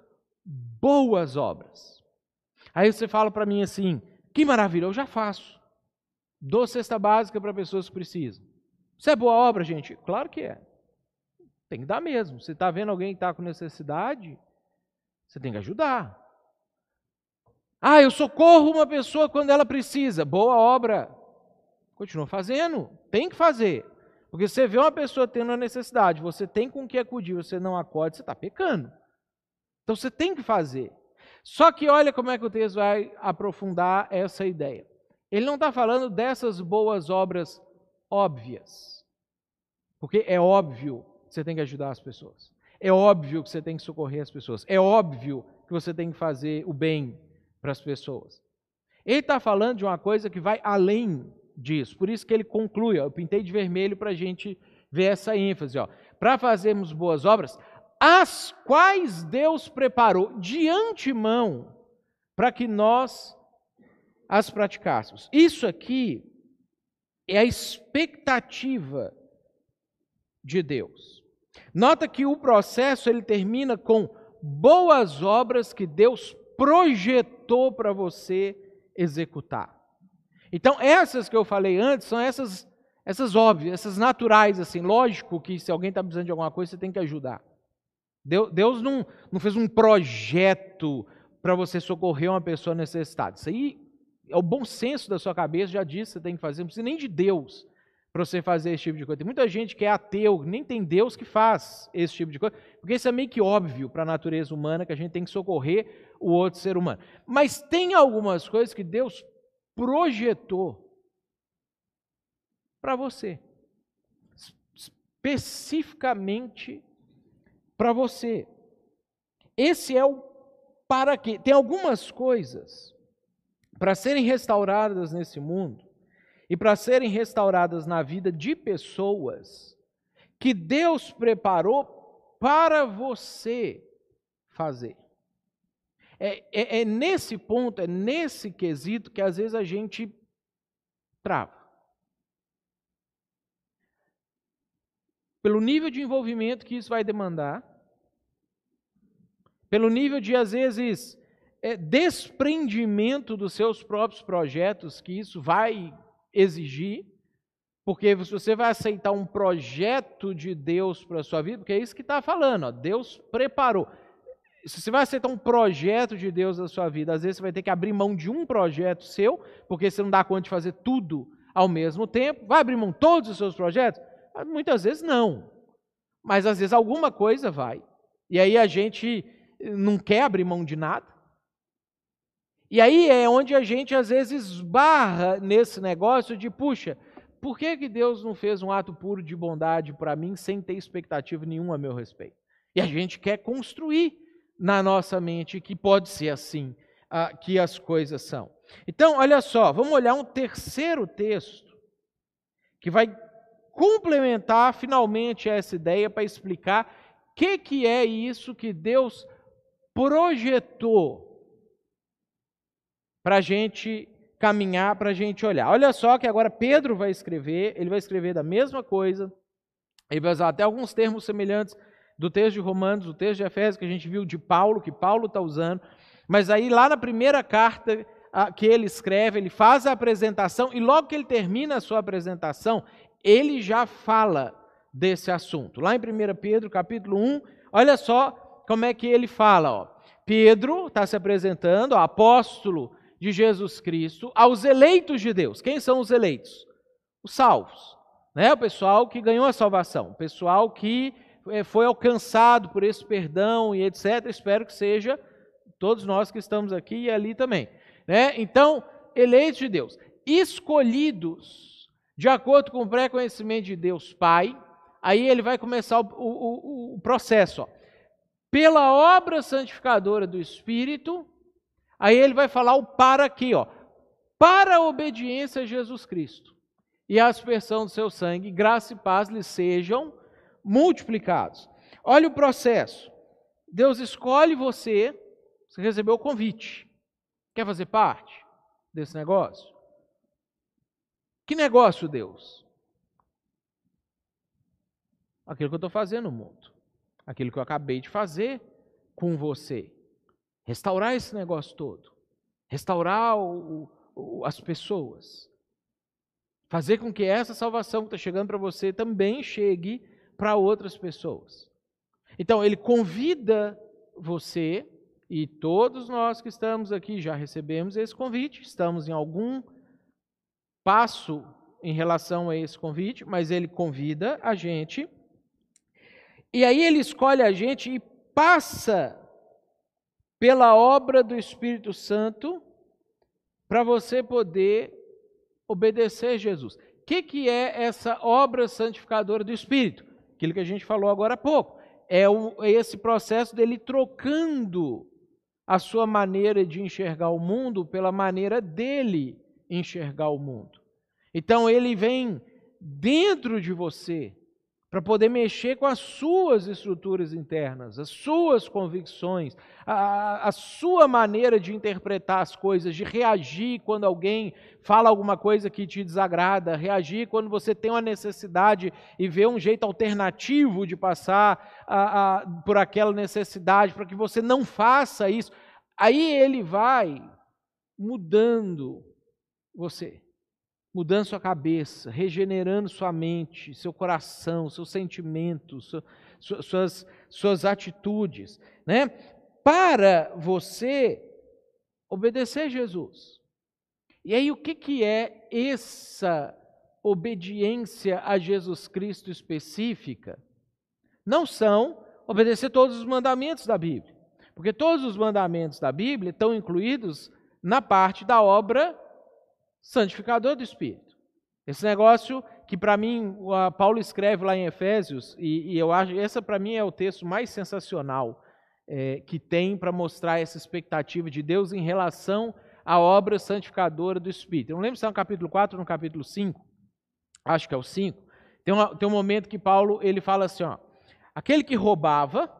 boas obras. Aí você fala para mim assim: que maravilha, eu já faço. Dou cesta básica para pessoas que precisam. Isso é boa obra, gente? Claro que é. Tem que dar mesmo. Você está vendo alguém que está com necessidade, você tem que ajudar. Ah, eu socorro uma pessoa quando ela precisa. Boa obra. Continua fazendo. Tem que fazer. Porque você vê uma pessoa tendo uma necessidade, você tem com que acudir, você não acode, você está pecando. Então você tem que fazer. Só que olha como é que o texto vai aprofundar essa ideia. Ele não está falando dessas boas obras óbvias. Porque é óbvio que você tem que ajudar as pessoas. É óbvio que você tem que socorrer as pessoas. É óbvio que você tem que fazer o bem para as pessoas. Ele está falando de uma coisa que vai além disso. Por isso que ele conclui. Ó, eu pintei de vermelho para a gente ver essa ênfase. Para fazermos boas obras, as quais Deus preparou de antemão para que nós as praticássemos. Isso aqui é a expectativa de Deus. Nota que o processo ele termina com boas obras que Deus projetou para você executar. Então, essas que eu falei antes são essas essas óbvias, essas naturais assim, lógico que se alguém está precisando de alguma coisa, você tem que ajudar. Deus não, não fez um projeto para você socorrer uma pessoa necessitada. Isso aí é o bom senso da sua cabeça, já disse, você tem que fazer, não precisa nem de Deus para você fazer esse tipo de coisa. Tem muita gente que é ateu, nem tem Deus que faz esse tipo de coisa, porque isso é meio que óbvio para a natureza humana que a gente tem que socorrer o outro ser humano. Mas tem algumas coisas que Deus projetou para você, especificamente para você. Esse é o para quê. Tem algumas coisas para serem restauradas nesse mundo e para serem restauradas na vida de pessoas que Deus preparou para você fazer. É, é, é, nesse ponto, é nesse quesito que às vezes a gente trava. Pelo nível de envolvimento que isso vai demandar, pelo nível de, às vezes, é, desprendimento dos seus próprios projetos que isso vai exigir, porque se você vai aceitar um projeto de Deus para a sua vida, porque é isso que está falando, ó, Deus preparou. Se você vai aceitar um projeto de Deus na sua vida, às vezes você vai ter que abrir mão de um projeto seu, porque você não dá conta de fazer tudo ao mesmo tempo. Vai abrir mão de todos os seus projetos? Muitas vezes não. Mas às vezes alguma coisa vai. E aí a gente não quer abrir mão de nada. E aí é onde a gente às vezes barra nesse negócio de, puxa, por que, que Deus não fez um ato puro de bondade para mim sem ter expectativa nenhuma a meu respeito? E a gente quer construir na nossa mente que pode ser assim ah, que as coisas são. Então, olha só, vamos olhar um terceiro texto que vai complementar finalmente essa ideia para explicar o que, que é isso que Deus projetou para a gente caminhar, para a gente olhar. Olha só que agora Pedro vai escrever, ele vai escrever da mesma coisa, ele vai usar até alguns termos semelhantes do texto de Romanos, do texto de Efésios que a gente viu de Paulo, que Paulo está usando, mas aí lá na primeira carta que ele escreve, ele faz a apresentação e logo que ele termina a sua apresentação, ele já fala desse assunto. Lá em 1 Pedro, capítulo 1, olha só como é que ele fala. Ó. Pedro está se apresentando, ó, apóstolo de Jesus Cristo, aos eleitos de Deus. Quem são os eleitos? Os salvos. Né? O pessoal que ganhou a salvação, o pessoal que eh, foi alcançado por esse perdão e etc. Espero que seja todos nós que estamos aqui e ali também. Né? Então, eleitos de Deus, escolhidos de acordo com o pré-conhecimento de Deus Pai, aí ele vai começar o, o, o processo. Ó. Pela obra santificadora do Espírito, aí ele vai falar o para aqui, ó. Para a obediência a Jesus Cristo e a aspersão do seu sangue, graça e paz lhe sejam multiplicados. Olha o processo. Deus escolhe você Você recebeu o convite. Quer fazer parte desse negócio? Que negócio, Deus? Aquilo que eu estou fazendo no mundo. Aquilo que eu acabei de fazer com você. Restaurar esse negócio todo. Restaurar o, o, as pessoas. Fazer com que essa salvação que está chegando para você também chegue para outras pessoas. Então, ele convida você, e todos nós que estamos aqui já recebemos esse convite, estamos em algum passo em relação a esse convite, mas ele convida a gente, e aí ele escolhe a gente e passa pela obra do Espírito Santo para você poder obedecer Jesus. O que, que é essa obra santificadora do Espírito? Aquilo que a gente falou agora há pouco. É, o, é esse processo dele trocando a sua maneira de enxergar o mundo pela maneira dele enxergar o mundo. Então ele vem dentro de você para poder mexer com as suas estruturas internas, as suas convicções, a, a, sua maneira de interpretar as coisas, de reagir quando alguém fala alguma coisa que te desagrada, reagir quando você tem uma necessidade e vê um jeito alternativo de passar a, por aquela necessidade, para que você não faça isso. Aí ele vai mudando você mudando sua cabeça, regenerando sua mente, seu coração, seus sentimentos, suas, suas atitudes, né? Para você obedecer Jesus. E aí, o que, que é essa obediência a Jesus Cristo específica? Não são obedecer todos os mandamentos da Bíblia, porque todos os mandamentos da Bíblia estão incluídos na parte da obra santificador do Espírito. Esse negócio que para mim Paulo escreve lá em Efésios, e, e eu acho essa para mim é o texto mais sensacional é, que tem para mostrar essa expectativa de Deus em relação à obra santificadora do Espírito. Eu não lembro se é no capítulo 4 ou no capítulo 5, acho que é o 5. Tem, uma, tem um momento que Paulo ele fala assim: ó, aquele que roubava,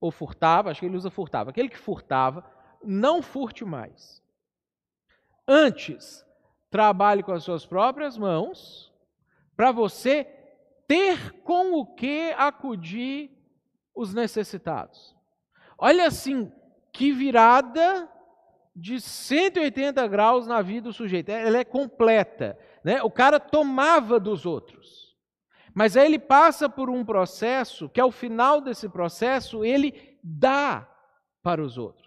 ou furtava, acho que ele usa furtava, aquele que furtava, não furte mais Antes, trabalhe com as suas próprias mãos, para você ter com o que acudir os necessitados. Olha assim, que virada de 180 graus na vida do sujeito. Ela é completa. Né? O cara tomava dos outros. Mas aí ele passa por um processo que, ao final desse processo, ele dá para os outros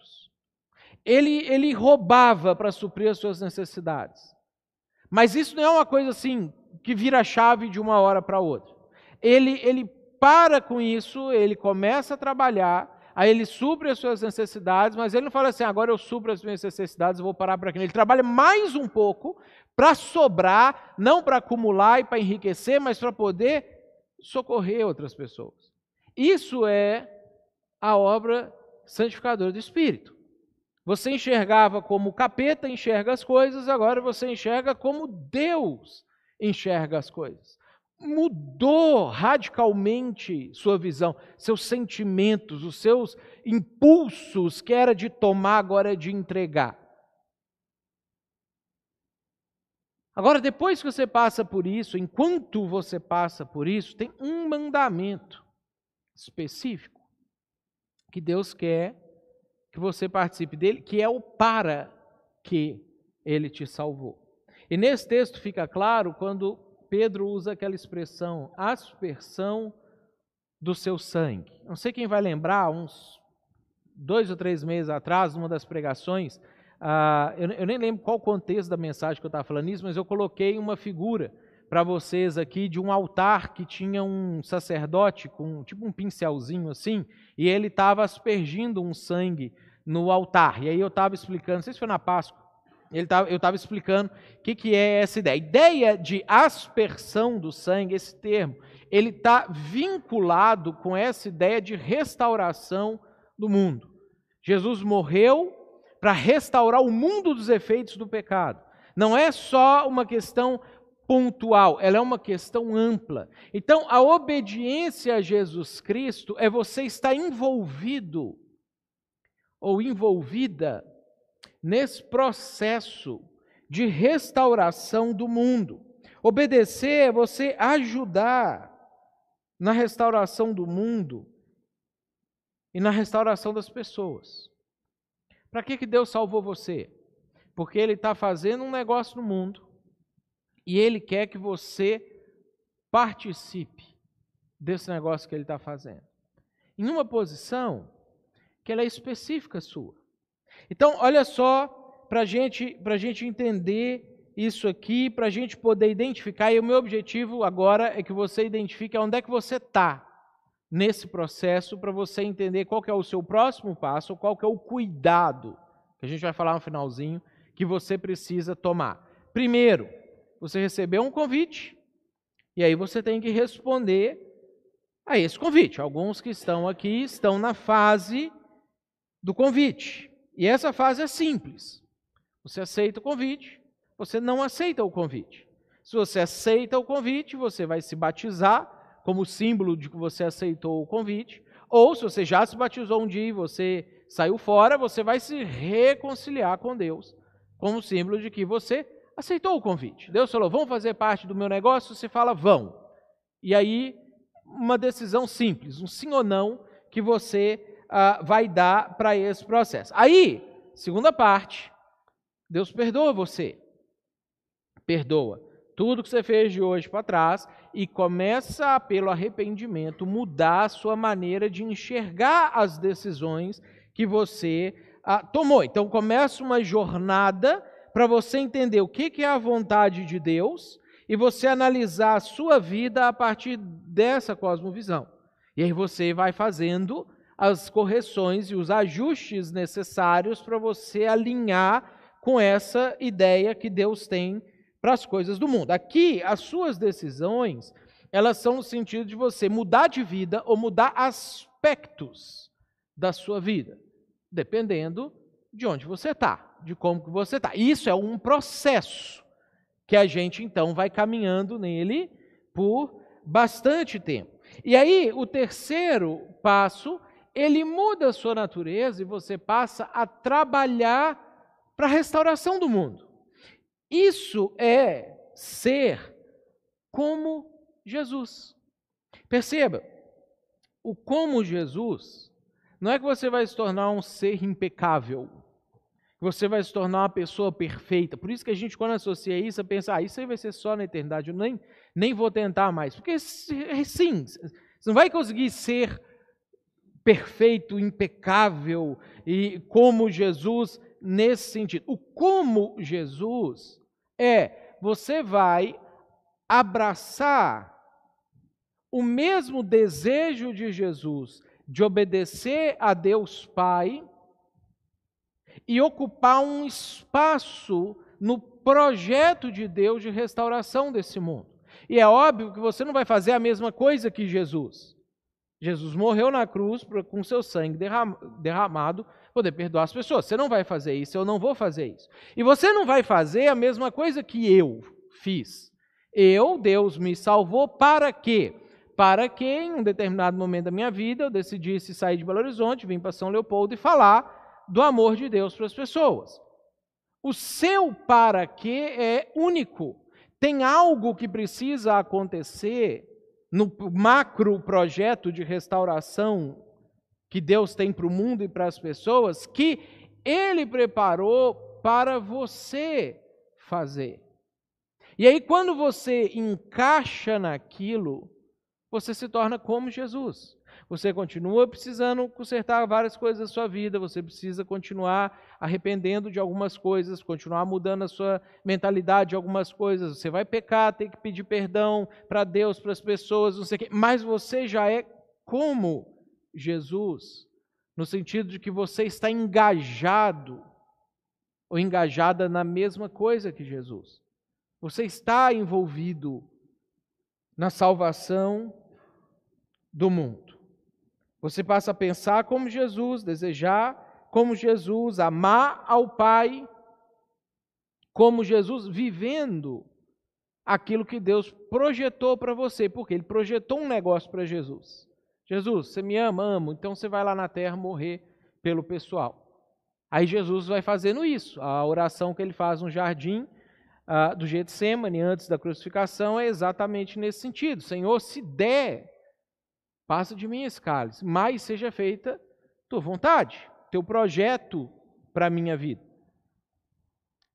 ele, ele roubava para suprir as suas necessidades. Mas isso não é uma coisa assim que vira chave de uma hora para outra. Ele, ele para com isso, ele começa a trabalhar, aí ele supre as suas necessidades, mas ele não fala assim, agora eu supro as minhas necessidades, vou parar por aqui. Ele trabalha mais um pouco para sobrar, não para acumular e para enriquecer, mas para poder socorrer outras pessoas. Isso é a obra santificadora do Espírito. Você enxergava como o capeta enxerga as coisas, agora você enxerga como Deus enxerga as coisas. Mudou radicalmente sua visão, seus sentimentos, os seus impulsos, que era de tomar, agora é de entregar. Agora, depois que você passa por isso, enquanto você passa por isso, tem um mandamento específico que Deus quer que você participe dele, que é o para que ele te salvou. E nesse texto fica claro quando Pedro usa aquela expressão, aspersão do seu sangue. Não sei quem vai lembrar, uns dois ou três meses atrás, numa das pregações, uh, eu, eu, nem lembro qual o contexto da mensagem que eu estava falando isso, mas eu coloquei uma figura para vocês aqui de um altar que tinha um sacerdote com tipo um pincelzinho assim, e ele estava aspergindo um sangue no altar. E aí eu estava explicando, não sei se foi na Páscoa, ele tava, eu estava explicando o que, que é essa ideia. A ideia de aspersão do sangue, esse termo, ele está vinculado com essa ideia de restauração do mundo. Jesus morreu para restaurar o mundo dos efeitos do pecado. Não é só uma questão pontual, ela é uma questão ampla. Então, a obediência a Jesus Cristo é você estar envolvido ou envolvida nesse processo de restauração do mundo. Obedecer é você ajudar na restauração do mundo e na restauração das pessoas. Para que, que Deus salvou você? Porque Ele está fazendo um negócio no mundo e Ele quer que você participe desse negócio que Ele está fazendo. Em uma posição que ela é específica sua. Então, olha só, para gente, a gente entender isso aqui, para a gente poder identificar, e o meu objetivo agora é que você identifique onde é que você está nesse processo, para você entender qual é o seu próximo passo, qual é o cuidado, que a gente vai falar no finalzinho, que você precisa tomar. Primeiro, você recebeu um convite, e aí você tem que responder a esse convite. Alguns que estão aqui estão na fase do convite. E essa fase é simples. Você aceita o convite, você não aceita o convite. Se você aceita o convite, você vai se batizar como símbolo de que você aceitou o convite. Ou se você já se batizou um dia e você saiu fora, você vai se reconciliar com Deus como símbolo de que você aceitou o convite. Deus falou: vão fazer parte do meu negócio? Você fala: vão. E aí, uma decisão simples, um sim ou não, que você uh, vai dar para esse processo. Aí, segunda parte, Deus perdoa você. Perdoa tudo que você fez de hoje para trás e começa, pelo arrependimento, mudar a sua maneira de enxergar as decisões que você uh, tomou. Então, começa uma jornada para você entender o que, que é a vontade de Deus e você analisar a sua vida a partir dessa cosmovisão. E aí você vai fazendo as correções e os ajustes necessários para você alinhar com essa ideia que Deus tem para as coisas do mundo. Aqui, as suas decisões, elas são no sentido de você mudar de vida ou mudar aspectos da sua vida, dependendo de onde você está, de como que você está. Isso é um processo que a gente então vai caminhando nele por bastante tempo. E aí, o terceiro passo ele muda a sua natureza e você passa a trabalhar para a restauração do mundo. Isso é ser como Jesus. Perceba, o como Jesus não é que você vai se tornar um ser impecável, você vai se tornar uma pessoa perfeita. Por isso que a gente, quando associa isso, pensa, ah, isso aí vai ser só na eternidade, eu nem, nem vou tentar mais. Porque sim, você não vai conseguir ser perfeito, impecável e como Jesus nesse sentido. O como Jesus é você vai abraçar o mesmo desejo de Jesus de obedecer a Deus Pai e ocupar um espaço no projeto de Deus de restauração desse mundo. E é óbvio que você não vai fazer a mesma coisa que Jesus. Jesus morreu na cruz com seu sangue derramado, poder perdoar as pessoas. Você não vai fazer isso, eu não vou fazer isso. E você não vai fazer a mesma coisa que eu fiz. Eu, Deus me salvou para quê? Para que em um determinado momento da minha vida eu decidisse sair de Belo Horizonte, vir para São Leopoldo e falar do amor de Deus para as pessoas. O seu para quê é único. Tem algo que precisa acontecer no macro projeto de restauração que Deus tem para o mundo e para as pessoas, que Ele preparou para você fazer. E aí, quando você encaixa naquilo, você se torna como Jesus. Você continua precisando consertar várias coisas da sua vida, você precisa continuar arrependendo de algumas coisas, continuar mudando a sua mentalidade de algumas coisas. Você vai pecar, tem que pedir perdão para Deus, para as pessoas, não sei o quê, mas você já é como Jesus, no sentido de que você está engajado ou engajada na mesma coisa que Jesus. Você está envolvido na salvação do mundo. Você passa a pensar como Jesus, desejar como Jesus, amar ao Pai como Jesus, vivendo aquilo que Deus projetou para você, porque Ele projetou um negócio para Jesus. Jesus, você me ama, amo, então você vai lá na terra morrer pelo pessoal. Aí Jesus vai fazendo isso. A oração que ele faz no jardim uh, do Getsemane, antes da crucificação, é exatamente nesse sentido. Senhor, se der, passa de mim esse cálice, mas seja feita tua vontade, teu projeto para a minha vida.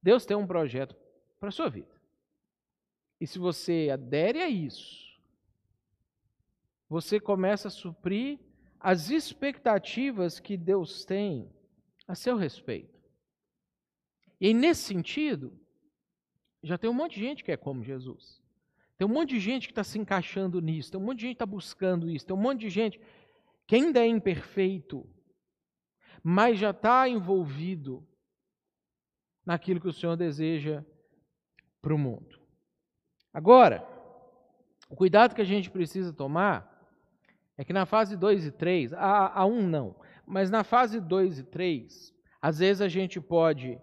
Deus tem um projeto para a sua vida. E se você adere a isso, você começa a suprir as expectativas que Deus tem a seu respeito. E nesse sentido, já tem um monte de gente que é como Jesus. Tem um monte de gente que está se encaixando nisso, tem um monte de gente que está buscando isso, tem um monte de gente que ainda é imperfeito, mas já está envolvido naquilo que o Senhor deseja para o mundo. Agora, o cuidado que a gente precisa tomar é que na fase 2 e 3, a, a 1 um não, mas na fase 2 e 3, às vezes a gente pode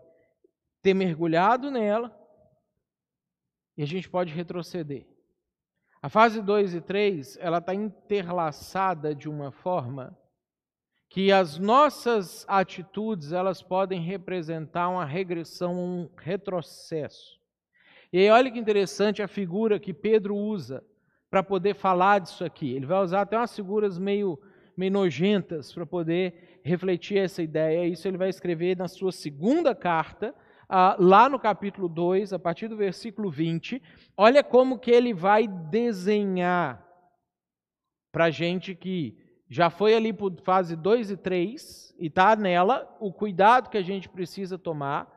ter mergulhado nela e a gente pode retroceder. A fase 2 e 3, ela está interlaçada de uma forma que as nossas atitudes, elas podem representar uma regressão, um retrocesso. E aí, olha que interessante a figura que Pedro usa para poder falar disso aqui. Ele vai usar até umas figuras meio, meio nojentas para poder refletir essa ideia. Isso ele vai escrever na sua segunda carta, lá no capítulo 2, a partir do versículo 20, olha como que ele vai desenhar para gente que já foi ali por fase 2 e 3 e está nela o cuidado que a gente precisa tomar.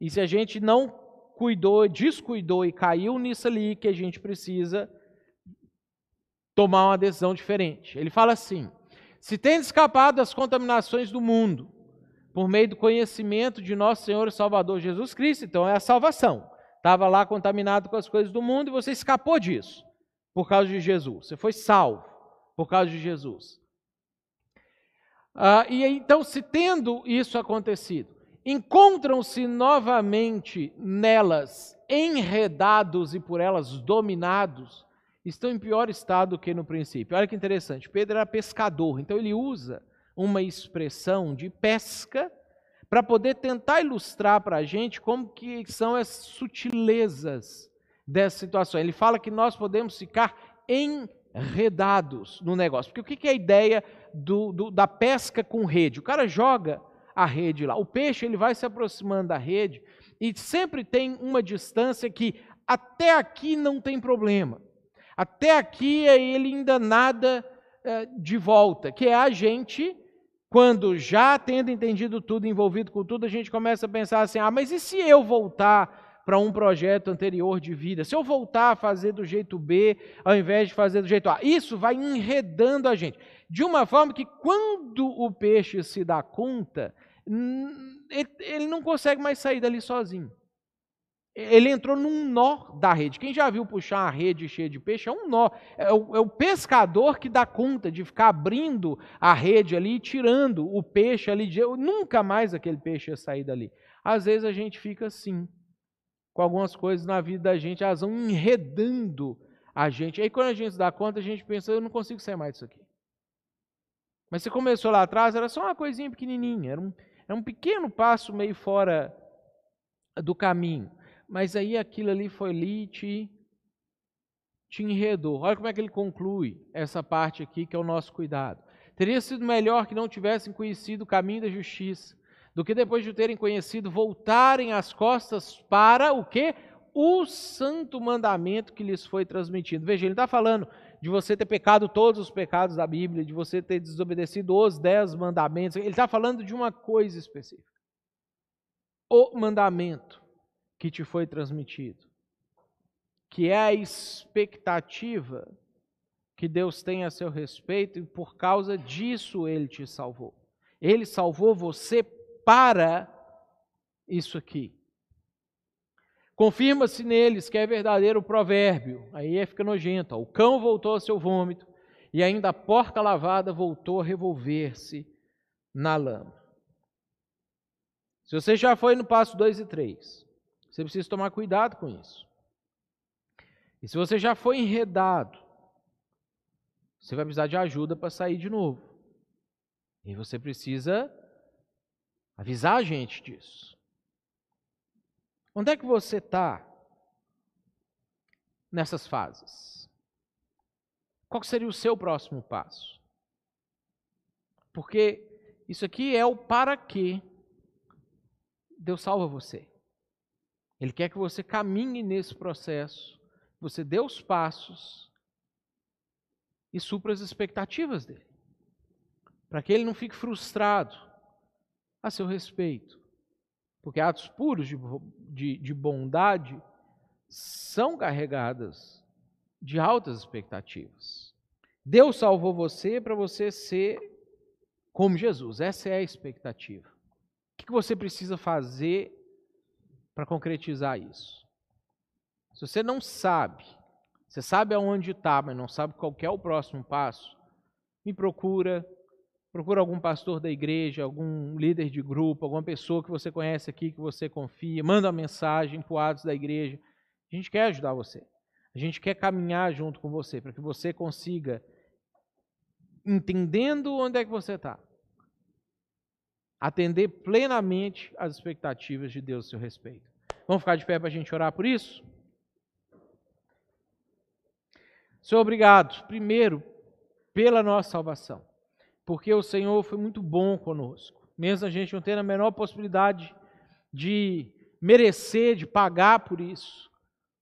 E se a gente não cuidou, descuidou e caiu nisso ali, que a gente precisa tomar uma decisão diferente. Ele fala assim: se tem escapado das contaminações do mundo, por meio do conhecimento de nosso Senhor e Salvador Jesus Cristo. Então é a salvação. Estava lá contaminado com as coisas do mundo e você escapou disso por causa de Jesus. Você foi salvo por causa de Jesus. Ah, e então, se tendo isso acontecido, encontram-se novamente nelas enredados e por elas dominados, estão em pior estado do que no princípio. Olha que interessante. Pedro era pescador, então ele usa uma expressão de pesca para poder tentar ilustrar para a gente como que são as sutilezas dessa situação. Ele fala que nós podemos ficar enredados no negócio. Porque o que é a ideia do, do, da pesca com rede? O cara joga a rede lá. O peixe ele vai se aproximando da rede e sempre tem uma distância que até aqui não tem problema. Até aqui ele ainda nada é, de volta, que é a gente quando já tendo entendido tudo, envolvido com tudo, a gente começa a pensar assim: ah, mas e se eu voltar para um projeto anterior de vida? Se eu voltar a fazer do jeito B ao invés de fazer do jeito A? Isso vai enredando a gente. De uma forma que quando o peixe se dá conta, ele não consegue mais sair dali sozinho ele entrou num nó da rede. Quem já viu puxar uma rede cheia de peixe é um nó. É o, é o, pescador que dá conta de ficar abrindo a rede ali e tirando o peixe ali. De... Nunca mais aquele peixe ia sair dali. Às vezes a gente fica assim, com algumas coisas na vida da gente, elas vão enredando a gente. Aí quando a gente se dá conta, a gente pensa, eu não consigo sair mais disso aqui. Mas se começou lá atrás, era só uma coisinha pequenininha, era um, era um pequeno passo meio fora do caminho mas aí aquilo ali foi ali e te, enredou. Olha como é que ele conclui essa parte aqui, que é o nosso cuidado. Teria sido melhor que não tivessem conhecido o caminho da justiça, do que depois de o terem conhecido, voltarem as costas para o quê? O santo mandamento que lhes foi transmitido. Veja, ele está falando de você ter pecado todos os pecados da Bíblia, de você ter desobedecido os dez mandamentos. Ele está falando de uma coisa específica. O mandamento que te foi transmitido, que é a expectativa que Deus tem a seu respeito e por causa disso ele te salvou. Ele salvou você para isso aqui. Confirma-se neles que é verdadeiro o provérbio. Aí fica nojento. O cão voltou ao seu vômito e ainda a porca lavada voltou a revolver-se na lama. Se você já foi no passo 2 e 3, você precisa tomar cuidado com isso. E se você já foi enredado, você vai precisar de ajuda para sair de novo. E você precisa avisar a gente disso. Onde é que você está nessas fases? Qual seria o seu próximo passo? Porque isso aqui é o para que Deus salva você. Ele quer que você caminhe nesse processo, você dê os passos e supra as expectativas dele. Para que ele não fique frustrado a seu respeito. Porque atos puros de, de, de bondade são carregadas de altas expectativas. Deus salvou você para você ser como Jesus. Essa é a expectativa. O que você precisa fazer para concretizar isso? Se você não sabe, você sabe aonde está, mas não sabe qual é o próximo passo, me procura, procura algum pastor da igreja, algum líder de grupo, alguma pessoa que você conhece aqui, que você confia, manda uma mensagem para o atos da igreja. A gente quer ajudar você. A gente quer caminhar junto com você, para que você consiga, entendendo onde é que você está, atender plenamente às expectativas de Deus a seu respeito. Vamos ficar de pé para a gente orar por isso? Senhor, obrigado, primeiro, pela nossa salvação, porque o Senhor foi muito bom conosco, mesmo a gente não tendo a menor possibilidade de merecer, de pagar por isso.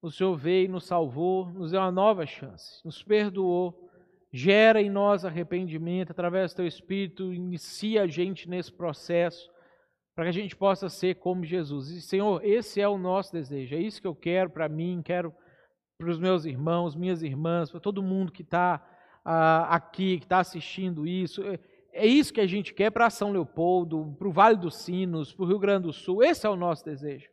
O Senhor veio e nos salvou, nos deu uma nova chance, nos perdoou gera em nós arrependimento através do teu Espírito, inicia a gente nesse processo, para que a gente possa ser como Jesus. E, Senhor, esse é o nosso desejo, é isso que eu quero para mim, quero para os meus irmãos, minhas irmãs, para todo mundo que está uh, aqui, que está assistindo isso. É, é isso que a gente quer para São Leopoldo, para o Vale dos Sinos, para o Rio Grande do Sul. Esse é o nosso desejo.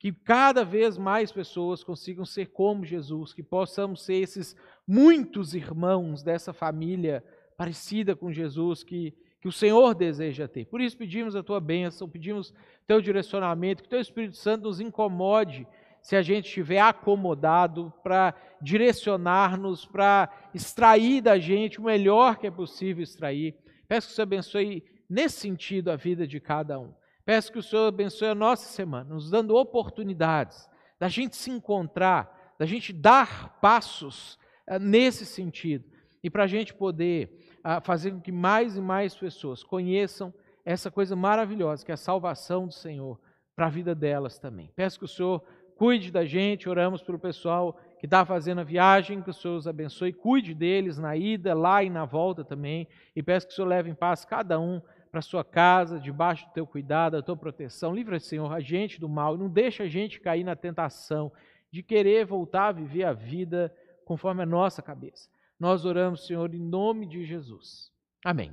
Que cada vez mais pessoas consigam ser como Jesus, que possamos ser esses muitos irmãos dessa família parecida com Jesus que, que o Senhor deseja ter. Por isso pedimos a tua bênção, pedimos teu direcionamento, que teu Espírito Santo nos incomode se a gente estiver acomodado para direcionar-nos, para extrair da gente o melhor que é possível extrair. Peço que Senhor abençoe nesse sentido a vida de cada um. Peço que o Senhor abençoe a nossa semana, nos dando oportunidades da gente se encontrar, da gente dar passos ah, nesse sentido. E para a gente poder ah, fazer com que mais e mais pessoas conheçam essa coisa maravilhosa, que é a salvação do Senhor, para a vida delas também. Peço que o Senhor cuide da gente, oramos pelo pessoal que está fazendo a viagem, que o Senhor os abençoe, cuide deles na ida, lá e na volta também, e peço que o Senhor leve em paz cada um para sua casa, debaixo do teu cuidado, da tua proteção. Livra, Senhor, a gente do mal, não deixa a gente cair na tentação de querer voltar a viver a vida conforme a nossa cabeça. Nós oramos, Senhor, em nome de Jesus. Amém.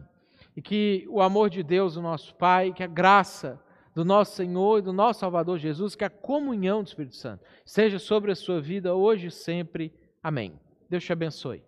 E que o amor de Deus, o nosso Pai, que a graça do nosso Senhor e do nosso Salvador Jesus, que a comunhão do Espírito Santo seja sobre a sua vida hoje e sempre. Amém. Deus te abençoe.